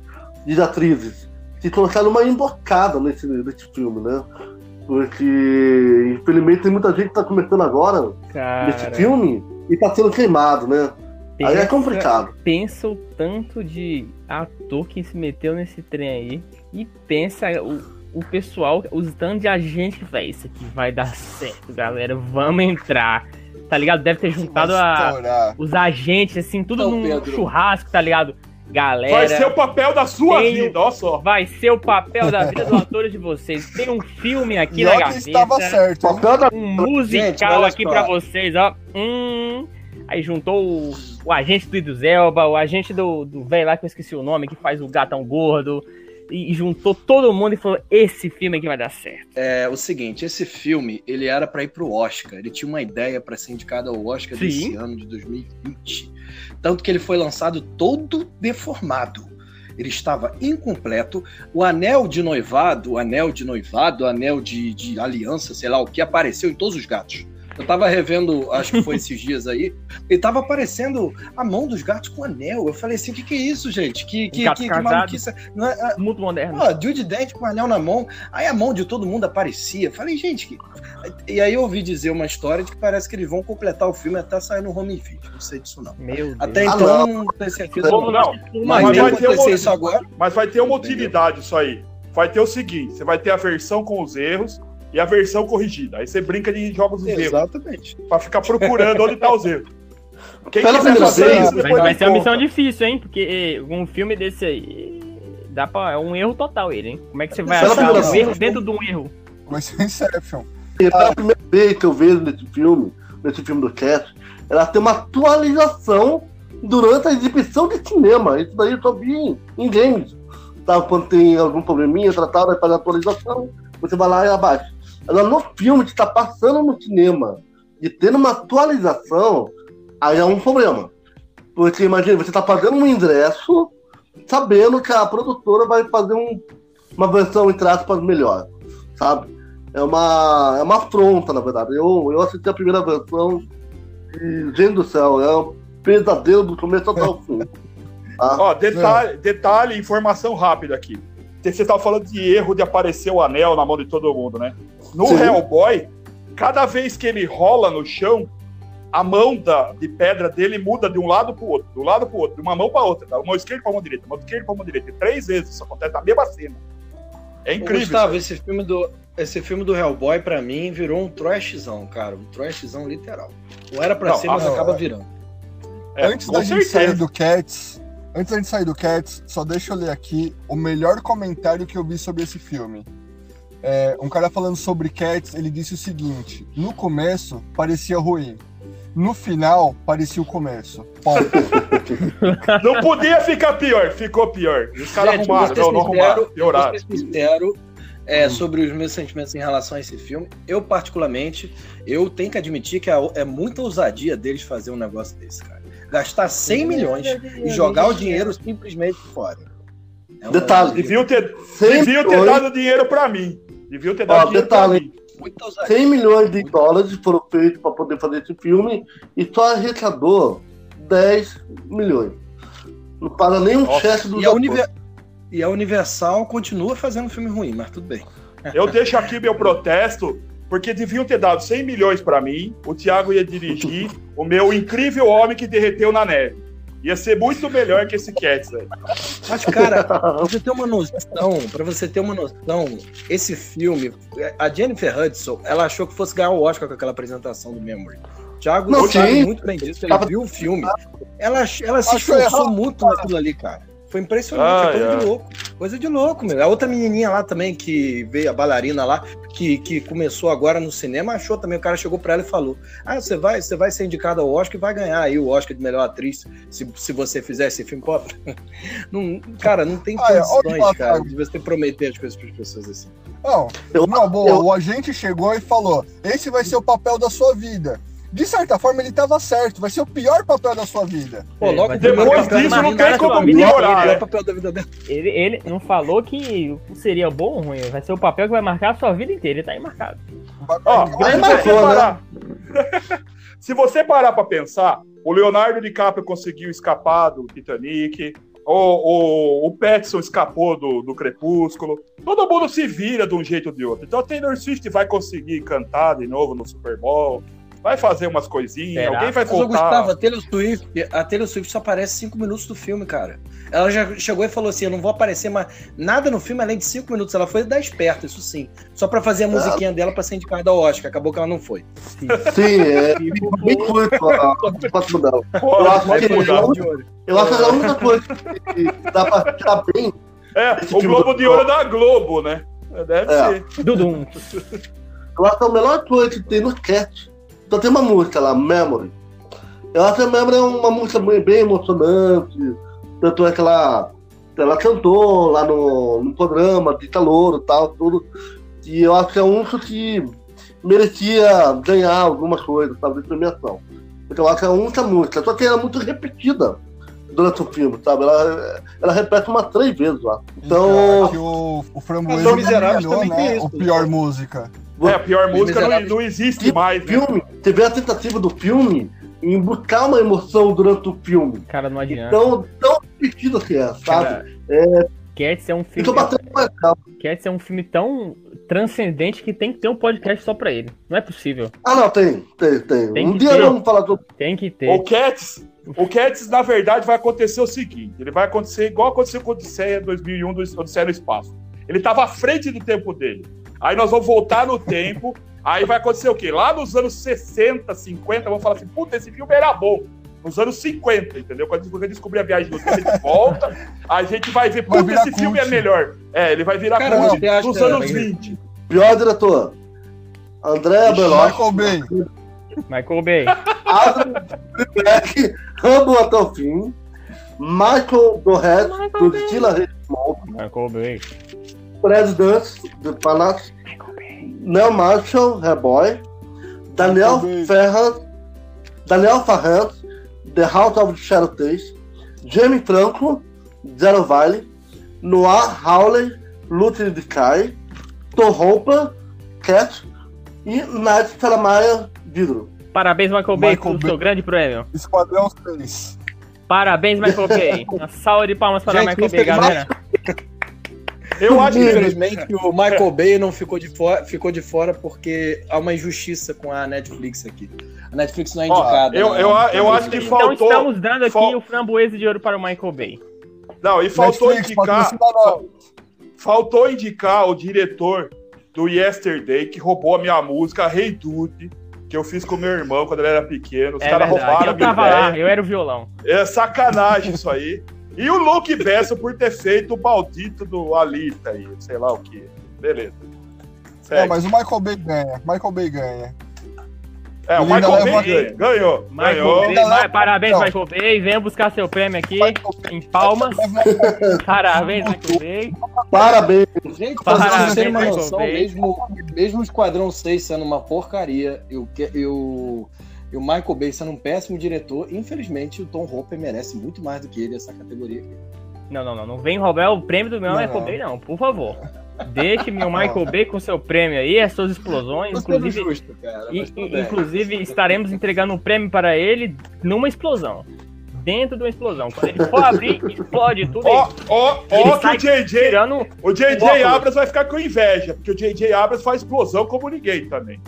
S1: e atrizes se colocaram uma embocada nesse, nesse filme, né? Porque, infelizmente, tem muita gente que tá começando agora Cara... nesse filme e tá sendo queimado, né? Pensa, aí é complicado.
S4: Pensa o tanto de ator que se meteu nesse trem aí e pensa o, o pessoal, os tantos de agente que vai, isso aqui vai dar certo, galera, vamos entrar. Tá ligado? Deve ter juntado a, os agentes, assim, tudo então, num Pedro. churrasco, tá ligado? Galera.
S5: Vai ser o papel da sua vida, olha só.
S4: Vai ser o papel da vida dos atores de vocês. Tem um filme aqui na gaveta.
S3: estava certo.
S4: Um musical Gente, aqui para vocês, ó. Hum. Aí juntou o, o agente do Iduzelba, o agente do velho lá que eu esqueci o nome, que faz o gatão gordo e juntou todo mundo e falou: esse filme aqui vai dar certo.
S2: É o seguinte, esse filme ele era para ir pro Oscar. Ele tinha uma ideia para ser indicado ao Oscar Sim. desse ano de 2020. Tanto que ele foi lançado todo deformado. Ele estava incompleto. O anel de noivado, o anel de noivado, o anel de, de aliança, sei lá o que, apareceu em todos os gatos. Eu tava revendo, acho que foi esses dias aí, e tava aparecendo a mão dos gatos com anel. Eu falei assim: o que, que é isso, gente? Que, que, que,
S4: que maluquice. Não é, é, Muito moderno.
S2: Ó, Judy Dent com anel na mão, aí a mão de todo mundo aparecia. Eu falei, gente, que... e aí eu ouvi dizer uma história de que parece que eles vão completar o filme até sair no home video. Não sei disso, não.
S4: Meu
S2: até Deus. então, ah, não tenho certeza.
S5: Como não? Mas, mas vai ter uma, isso agora. Mas vai ter uma utilidade isso aí. Vai ter o seguinte: você vai ter a versão com os erros e a versão corrigida. Aí você brinca de jogos dos
S2: erros. Exatamente.
S5: Pra ficar procurando onde tá os erros.
S4: Quem Pela quiser fazer isso, vai, vai ser uma missão difícil, hein? Porque um filme desse aí dá pra, é um erro total ele, hein? Como é que você vai achar um erro dentro de um erro?
S3: Vai ser Inception.
S1: Pela primeira vez que eu vejo nesse filme, nesse filme do Cast, ela tem uma atualização durante a exibição de cinema. Isso daí eu só vi em games. Tá? Quando tem algum probleminha, tratado, vai fazer atualização, você vai lá e abaixa. Agora, no filme que está passando no cinema e tendo uma atualização, aí é um problema. Porque imagina, você está pagando um ingresso sabendo que a produtora vai fazer um, uma versão, entre aspas, melhor, sabe? É uma, é uma afronta, na verdade. Eu, eu assisti a primeira versão e, gente do céu, é um pesadelo do começo até o fim.
S5: Tá? Ó, detalhe, detalhe, informação rápida aqui. Você estava falando de erro de aparecer o anel na mão de todo mundo, né? No Sim. Hellboy, cada vez que ele rola no chão, a mão da, de pedra dele muda de um lado para o outro, do lado para o outro, de uma mão para outra, da mão esquerda para a mão direita, mão esquerda para a mão direita. Três vezes isso acontece na mesma cena. É incrível.
S2: Gustavo, esse filme do esse filme do Hellboy para mim virou um trashzão, cara, um trashzão literal. Não era para ser, mas não, acaba é. virando.
S3: É, Antes da gente sair do Cats, antes da gente sair do Cats, só deixa eu ler aqui o melhor comentário que eu vi sobre esse filme É, um cara falando sobre Cats, ele disse o seguinte: no começo parecia ruim, no final parecia o começo. Ponto.
S5: Não podia ficar pior, ficou pior. Os caras arrumaram,
S2: ser
S5: não, não arrumaram,
S2: eu
S5: pioraram.
S2: Vou ser sincero é, sobre os meus sentimentos em relação a esse filme. Eu, particularmente, eu tenho que admitir que é, é muita ousadia deles fazer um negócio desse, cara. Gastar 100 milhões e jogar o dinheiro simplesmente fora. É um-
S1: Detalhe.
S5: Deviam ter, deviam ter dado dinheiro pra mim. Deviam ter dado
S1: Ó, detalhe.
S5: pra mim.
S2: Muita ousadia.
S1: 100 milhões de dólares foram feitos para poder fazer esse filme e só arrecadou 10 milhões. Não para nem um chefe do
S2: E Univer- e a Universal continua fazendo filme ruim, mas tudo bem.
S5: Eu deixo aqui meu protesto, porque deviam ter dado 100 milhões pra mim, o Thiago ia dirigir o meu incrível homem que derreteu na neve. Ia ser muito melhor que esse Cats, velho.
S2: Mas, cara, pra você ter uma noção, pra você ter uma noção, esse filme, a Jennifer Hudson, ela achou que fosse ganhar o Oscar com aquela apresentação do Memory. Thiago
S1: Não,
S2: sabe
S1: sim.
S2: muito bem disso, ele
S1: Tava-
S2: viu o filme. Ela, ela se esforçou muito naquilo ali, cara. Foi impressionante,
S5: Ah,
S2: é coisa
S5: é.
S2: de louco. Coisa de louco, meu. A outra menininha lá também, que veio, a bailarina lá, que, que começou agora no cinema, achou também. O cara chegou pra ela e falou: Ah, você vai, você vai ser indicada ao Oscar e vai ganhar aí o Oscar de melhor atriz se, se você fizer esse filme. Pô, não, cara, não tem
S3: Ah, é,
S2: condições,
S3: lá,
S2: cara, de você prometer as coisas pras pessoas assim.
S3: Não,
S1: Eu-
S3: não, boa,
S1: eu-
S3: o agente chegou e falou: esse vai ser o papel da sua vida. De certa forma, ele estava certo, vai ser o pior papel da sua vida.
S2: Pô,
S4: É,
S2: logo depois
S5: disso, não tem como
S4: vida
S5: piorar,
S2: é
S5: né?
S2: o papel da vida dela.
S4: Ele, ele não falou que seria bom ou ruim, vai ser o papel que vai marcar a sua vida inteira, ele tá aí marcado.
S5: Ó,
S3: vai-
S5: se você
S1: marcou, né?
S5: parar, se você parar pra pensar, o Leonardo DiCaprio conseguiu escapar do Titanic, o, o, o Petson escapou do, do Crepúsculo, todo mundo se vira de um jeito ou de outro. Então a Taylor Swift vai conseguir cantar de novo no Super Bowl, vai fazer umas coisinhas,
S4: Será?
S5: alguém vai
S2: Mas,
S5: voltar.
S2: Gustavo, a Taylor Swift, a Taylor Swift só aparece cinco minutos do filme, cara. Ela já chegou e falou assim: eu não vou aparecer mais nada no filme além de cinco minutos. Ela foi dar esperto, isso sim. Só pra fazer a musiquinha dela pra ser indicada ao Oscar. Acabou que ela não foi.
S1: Sim, é bem curto a.
S5: Pô,
S1: Eu acho que-. Eu acho que a única coisa que dá pra tirar bem.
S5: É, o Globo
S1: de-
S5: Ouro da Globo, né? Deve
S1: É.
S5: ser.
S4: Dudum.
S1: Eu acho que a melhor coisa que tem no Cat. Só tem uma música lá, Memory. Eu acho que a Memory é uma música bem, bem emocionante. Tanto é que ela, ela cantou lá no, no programa de calor e tal, tudo. E eu acho que é um que merecia ganhar alguma coisa, sabe, de premiação. Porque eu acho que é a única música. Só que ela é muito repetida durante o filme, sabe? Ela, ela repete umas três vezes lá.
S3: Então,
S1: Então,
S3: é que o, o Framboesa
S2: também tem
S3: né? o pior
S2: né?
S3: música.
S5: É, a pior música não, não existe
S1: que
S5: mais, né?
S1: Teve a tentativa do filme em buscar uma emoção durante o filme.
S4: Cara, não adianta.
S1: Então, tão repetida que é, sabe?
S4: Cara, Cats é um
S1: Eu
S4: filme.
S1: tô batendo mais calma.
S4: Cats é um filme tão transcendente que tem que ter um podcast só pra ele. Não é possível.
S1: Ah, não, tem, tem, tem.
S4: Tem
S1: um dia
S4: ter.
S1: vamos falar do.
S4: Tem que
S5: O
S4: ter.
S5: Cats, o Cats, na verdade, vai acontecer o seguinte: ele vai acontecer igual aconteceu com o Odisseia 2001 do Odisseia no Espaço. Ele estava à frente do tempo dele. Aí nós vamos voltar no tempo. Aí vai acontecer o quê? Lá nos anos 60, 50, vamos falar assim: puta, esse filme era bom. Nos anos 50, entendeu? Quando a gente descobrir a viagem do tempo, volta. A gente vai ver, puta, esse filme é melhor. É, ele vai virar
S2: Cara,
S5: cult
S2: você
S5: nos anos 20.
S1: Pior diretor: André Belotti,
S3: Michael Bay.
S4: Michael Bay.
S1: Adam Beck, Rambo até o fim, Michael Dohet, do Stila Redmond,
S4: Michael Bay.
S1: Fred Dance, do Panas, Neil Marshall, Reboy, Daniel. Ferrand, Daniel Farrand, The House of the Shadow Taste, Jamie Franco, Zero Valley, Noah Hawley, Luther de Kai, Tom Hopper, Cat e Night Salamaya Vidro.
S4: Parabéns, Michael Bay,
S3: Michael
S4: pelo
S3: Bay.
S4: seu grande prêmio.
S3: Esquadrão 6.
S4: Parabéns, Michael Bay. Uma salva de palmas para
S2: Gente,
S4: Michael Bay, galera.
S5: Eu acho que
S2: Infelizmente, o Michael Bay não ficou de, fora, ficou de fora porque há uma injustiça com a Netflix aqui. A Netflix não é
S5: Ó,
S2: indicada.
S5: eu,
S2: né?
S5: eu, eu acho que
S4: Então
S5: faltou.
S4: estamos dando aqui
S5: fal-
S4: o framboesa de ouro para o Michael Bay.
S5: Não, e faltou
S3: Netflix,
S5: indicar. Faltou indicar o diretor do Yesterday que roubou a minha música Hey Dude, que eu fiz com meu irmão quando ele era pequeno. Os
S4: É
S5: caras roubaram a
S4: Eu
S5: minha
S4: tava lá,
S5: ideia.
S4: eu era o violão.
S5: É sacanagem isso aí. E o Luke Bessa por ter feito o maldito do Alita aí, sei lá o que. Beleza.
S3: É, mas o Michael Bay ganha. Michael Bay ganha.
S5: É, o
S3: Ele
S5: Michael Bay ganha. Ganhou.
S4: Michael
S5: ganhou.
S4: Bay, parabéns,
S3: não.
S4: Michael Bay. Venha buscar seu prêmio aqui em palmas. Parabéns, Michael Bay.
S1: Parabéns.
S2: Gente, vocês
S4: Parabéns,
S2: terem uma
S4: Michael
S2: noção,
S4: Bay.
S2: mesmo, mesmo o Esquadrão 6 sendo uma porcaria, eu, que- eu, e o Michael Bay sendo um péssimo diretor, infelizmente o Tom Hopper merece muito mais do que ele essa categoria aqui.
S4: Não, não, não. Não vem roubar o prêmio do meu
S3: Não,
S4: Michael
S3: não.
S4: Bay, não. Por favor. Deixe meu Michael Bay com seu prêmio aí, as suas explosões.
S2: Sendo
S4: Inclusive,
S2: justo, cara.
S4: e- inclusive, estaremos entregando um prêmio para ele numa explosão. Dentro de uma explosão. Quando ele for abrir, explode tudo.
S5: Ó, ó, ó que o JJ,
S4: tirando
S5: o JJ. Abras vai ficar com inveja, porque o JJ Abras faz explosão como ninguém também.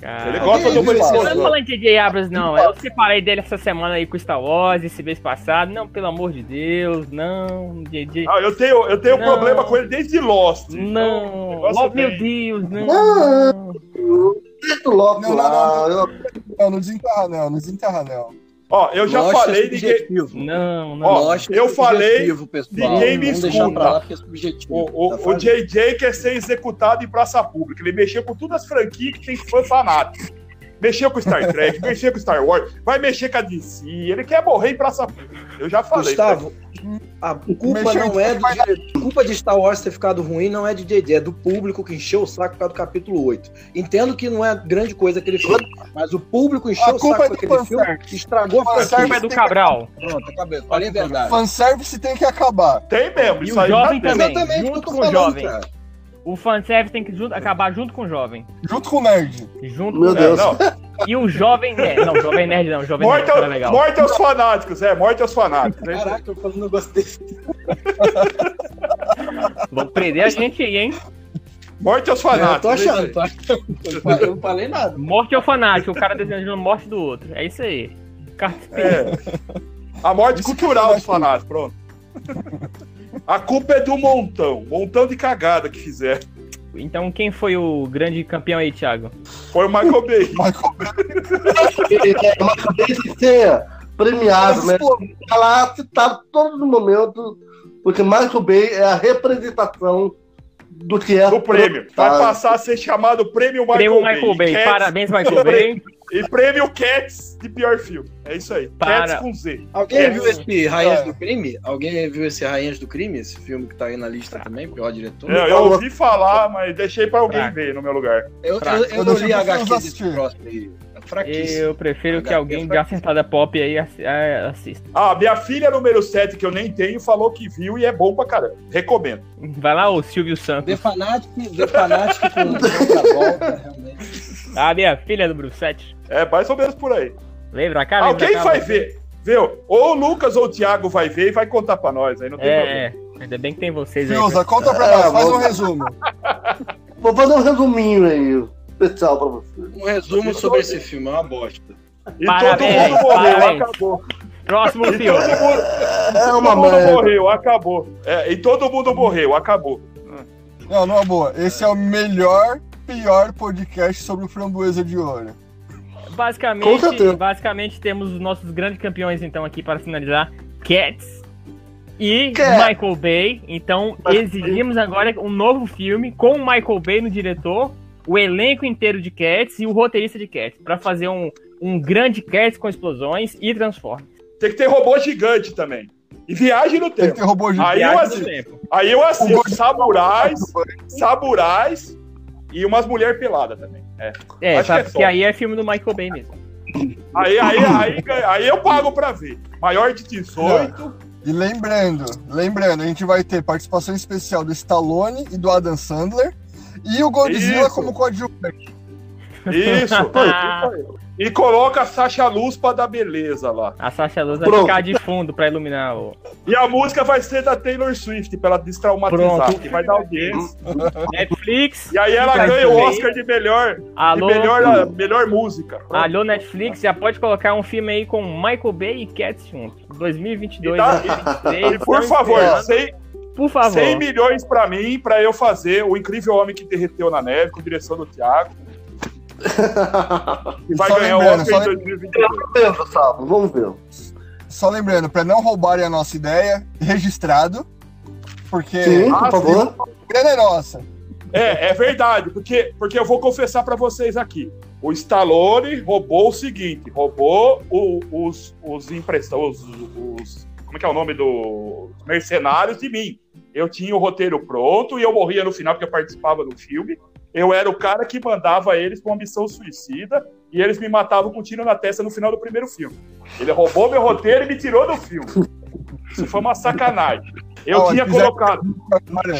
S4: Cara,
S5: Ele gosta
S2: isso,
S4: Eu não tô falando de J.J. Abrams, não. Eu separei dele essa semana aí com Star Wars, esse mês passado. Não, pelo amor de Deus, não. J.J.
S5: Ah, eu tenho, eu tenho
S4: Não.
S5: problema com ele desde Lost. Então, o
S4: Não.
S5: negócio
S4: Oh, meu. Deus, não.
S1: Não. Deixa logo
S3: Não, não, não,
S1: Eu-
S3: Não, não desenterra não, não desenterra não.
S5: Ó, eu já falei,
S2: é
S5: ninguém,
S2: subjetivo.
S4: Não, não.
S5: Ó,
S2: é
S5: eu falei,
S2: subjetivo, pessoal.
S5: ninguém me
S2: Vamos deixar
S5: escuta.
S2: pra lá porque é subjetivo.
S5: O, o,
S2: Tá
S5: o? JJ quer ser executado em praça pública. Ele mexeu com todas as franquias que tem fã fanático. Mexeu com Star Trek, mexeu com Star Wars, vai mexer com a DC. Ele quer morrer em praça pública. Eu já falei.
S2: Gustavo, a culpa
S3: Mexeu
S2: não é do diretor. A culpa de Star Wars ter ficado ruim não é de JJ, é do público que encheu o saco por causa do capítulo 8. Entendo que não é grande coisa aquele filme, mas o público encheu
S3: A
S2: o saco
S3: é
S2: aquele filme
S3: fanservice.
S2: e estragou a
S3: Fanservice
S4: Culpa
S2: franquia.
S4: é do Cabral.
S2: Pronto, acabei. Falei a verdade.
S3: Fanservice tem que acabar.
S5: Tem mesmo,
S4: E
S5: isso
S4: o
S5: aí
S4: jovem
S5: tá
S4: também.
S2: Exatamente que
S4: junto com o jovem.
S2: cara.
S4: O fanservice tem que jun- acabar junto com o jovem.
S3: Junto com o nerd.
S4: Junto
S1: Meu
S4: com
S5: É,
S1: Deus.
S5: não,
S4: E o jovem nerd. Não, jovem nerd não. Jovem
S5: morte,
S4: nerd
S5: ao-
S4: legal.
S5: morte aos fanáticos, é, morte aos fanáticos. né?
S2: Caraca, eu falando um negócio desse.
S4: Vão prender a gente aí, hein?
S5: Morte aos
S2: Eu
S5: fanáticos.
S2: tô
S5: é
S2: achando, tô achando. Eu não falei nada.
S4: Morte ao fanático. O cara desejando a morte do outro. É isso aí. Cara-
S5: É. A morte cultural
S3: é
S5: dos fanáticos, pronto. A culpa é do montão, montão de cagada que fizeram.
S4: Então quem foi o grande campeão aí, Thiago?
S5: Foi o Michael Bay.
S3: Michael
S1: É uma cabeça de ser premiado, né? Tá lá citado todo momento, porque Michael Bay é a representação do que é
S5: do prêmio. Vai
S1: Ah,
S5: passar a ser chamado Prêmio Michael
S4: Prêmio
S5: Bay.
S4: Michael Bay.
S5: Cats-
S4: Parabéns, Michael Bay.
S5: E Prêmio Cats de pior filme. É isso aí.
S4: Para.
S5: Cats com Z.
S2: Alguém
S5: É.
S2: viu esse Rainhas
S3: É.
S2: do Crime? Alguém viu esse Rainhas do Crime? Esse filme que tá aí na lista também, pior diretor?
S5: Eu, eu ouvi falar, mas deixei pra alguém
S4: Fraco.
S5: ver no meu lugar.
S2: Eu, eu, eu
S3: Eu
S2: não li a HQ desse próximo aí. É fraquíssimo.
S4: Eu prefiro que
S2: HQ
S4: alguém de
S2: fraquíssimo.
S4: assentada pop aí é, assista.
S5: Ah, minha filha número 7, que eu nem tenho, falou que viu e é bom pra caramba. Recomendo.
S4: Vai lá, o Silvio Santos.
S2: The Fanatic, The Fanatic com volta, realmente.
S4: Ah, minha filha do Bruxete.
S5: É mais ou menos por aí.
S4: Cá, vem
S5: Alguém
S4: cá.
S5: vai ver. Viu? Ou o Lucas ou o Thiago vai ver e vai contar pra nós. Aí não tem problema.
S4: É, é. Ainda bem que tem vocês aí.
S3: Fiuza, conta pra
S1: É,
S3: nós, faz um
S1: vamos-
S3: resumo.
S1: Vou fazer um resuminho aí, especial pra você.
S2: Um resumo sobre esse filme, é uma bosta.
S5: E
S4: Parabéns,
S5: todo mundo morreu,
S4: parabéns.
S5: acabou.
S4: Próximo
S5: E
S4: filme.
S5: todo mundo,
S1: É
S5: todo
S1: uma
S5: mundo
S1: merda.
S5: morreu, acabou. É, e todo mundo morreu, acabou.
S3: Não, numa boa. Esse é o melhor, pior podcast sobre o Framboesa de Ouro.
S4: Basicamente, basicamente temos os nossos grandes campeões então aqui para finalizar, Cats e
S1: Cats.
S4: Michael Bay. Então exigimos agora um novo filme com o Michael Bay no diretor, o elenco inteiro de Cats e o roteirista de Cats para fazer um, um grande Cats com explosões e Transformers.
S5: Tem que ter robô gigante também. E viagem no
S3: Tem que
S5: tempo.
S3: ter robô gigante.
S5: Aí eu assisto.
S4: tempo.
S5: Aí eu assisto samurais, samurais e umas mulheres peladas também. É.
S4: É,
S5: Acho
S4: sabe,
S5: que é
S4: aí é filme do Michael Bay mesmo.
S5: Aí, aí, aí, aí eu pago pra ver. Maior de 18.
S3: E lembrando, lembrando, a gente vai ter participação especial do Stallone e do Adam Sandler. E o Godzilla
S5: Isso.
S3: como coadjuvante.
S5: Isso. e coloca a Sasha Luz pra dar beleza lá.
S4: A Sasha Luz vai
S1: Pronto.
S4: ficar de fundo para iluminar o
S5: E a música vai ser da Taylor Swift, pra ela destraumatizar,
S4: Pronto.
S5: que vai dar audiência.
S4: Netflix.
S5: E aí ela ganha o. Oscar de melhor, de
S4: Alô,
S5: melhor, melhor música. Pronto.
S4: alô Netflix, já pode colocar um filme aí com Michael Bay e Cats juntos. 2022,
S5: E dá-
S4: 2023.
S5: E por favor,
S4: esperando.
S5: 100,
S4: por favor.
S5: 100 milhões pra mim, pra eu fazer O Incrível Homem que Derreteu na Neve, com direção do Thiago. E vai
S3: Só
S5: ganhar o Oscar
S3: só
S5: em 2022.
S1: Vamos ver, Sábado, vamos ver.
S3: Só lembrando, pra não roubarem a nossa ideia, registrado. Porque
S1: Sim, por favor.
S3: a grana é nossa.
S5: É, é verdade, porque, porque eu vou confessar para vocês aqui. O Stallone roubou o seguinte: roubou o, os, os impressões, os, os, Como é que é o nome dos mercenários de mim. Eu tinha o roteiro pronto e eu morria no final porque eu participava do filme. Eu era o cara que mandava eles para uma missão suicida e eles me matavam com um tiro na testa no final do primeiro filme. Ele roubou meu roteiro e me tirou do filme. Isso foi uma sacanagem. Eu tinha colocado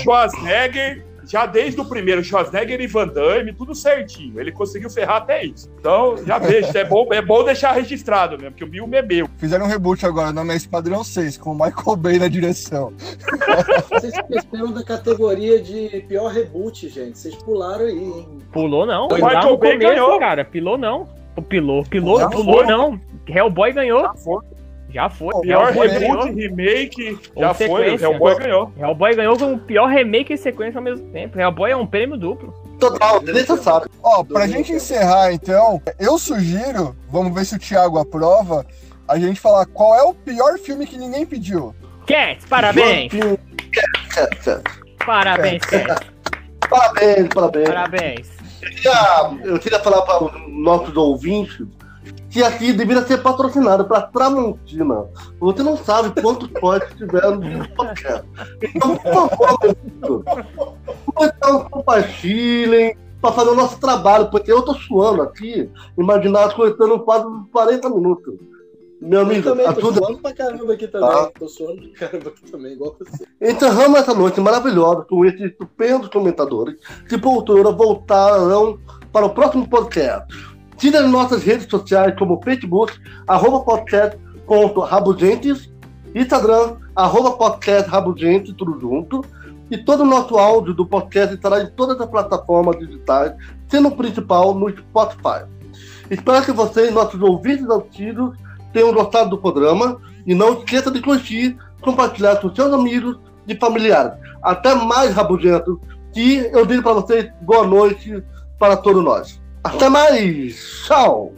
S5: Schwarzenegger, já desde o primeiro, Schwarzenegger e Van Damme, tudo certinho. Ele conseguiu ferrar até isso. Então, já vejo, é bom, é bom deixar registrado mesmo, porque o filme é meu.
S3: Fizeram um reboot agora, nome é Esquadrão 6, com o Michael Bay na direção.
S7: Vocês esqueceram da categoria de pior reboot, gente. Vocês pularam aí, hein?
S4: Pulou não.
S5: Michael
S4: no
S5: Bay
S4: começo,
S5: ganhou.
S4: cara. Pilou não. O pilou, pilou,
S5: Já
S4: pulou não. Hellboy ganhou.
S5: Já foi.
S4: Já foi.
S3: O
S5: Pior reboot,
S4: ganhou.
S5: remake, já foi. O
S4: sequência.
S5: Hellboy ganhou.
S4: Hellboy ganhou com o pior remake e sequência ao mesmo tempo. Hellboy é um prêmio duplo.
S1: Total, desnecessário.
S3: Ó, pra gente encerrar, então, eu sugiro, vamos ver se o Thiago aprova, a gente falar qual é o pior filme que ninguém pediu.
S4: Cats, parabéns.
S1: Cat, cat.
S4: Parabéns, Cats.
S1: Parabéns, parabéns.
S4: Parabéns.
S1: queria- eu queria falar para os nossos ouvintes que aqui deveria ser patrocinado para Tramontina. Você não sabe quantos potes tiveram no podcast. Então, por favor, então compartilhem para fazer o nosso trabalho, porque eu tô suando aqui, imaginar as coisas estando quase 40 minutos. Meu
S7: Eu
S1: amigo,
S7: também tô
S1: ajuda.
S7: suando pra caramba aqui também.
S1: Ah.
S7: Tô suando pra caramba aqui também, igual você.
S1: Encerramos essa noite maravilhosa com esses estupendos comentadores que, porventura, voltarão para o próximo podcast. Siga nossas redes sociais como Facebook, arroba podcast.rabugentes, Instagram, arroba podcast tudo junto. E todo o nosso áudio do podcast estará em todas as plataformas digitais, sendo o principal no Spotify. Espero que vocês, nossos ouvintes antigos, tenham gostado do programa e não esqueça de curtir, compartilhar com seus amigos e familiares. Até mais, Rabugento. E eu digo para vocês boa noite para todos nós. Até mais. Tchau.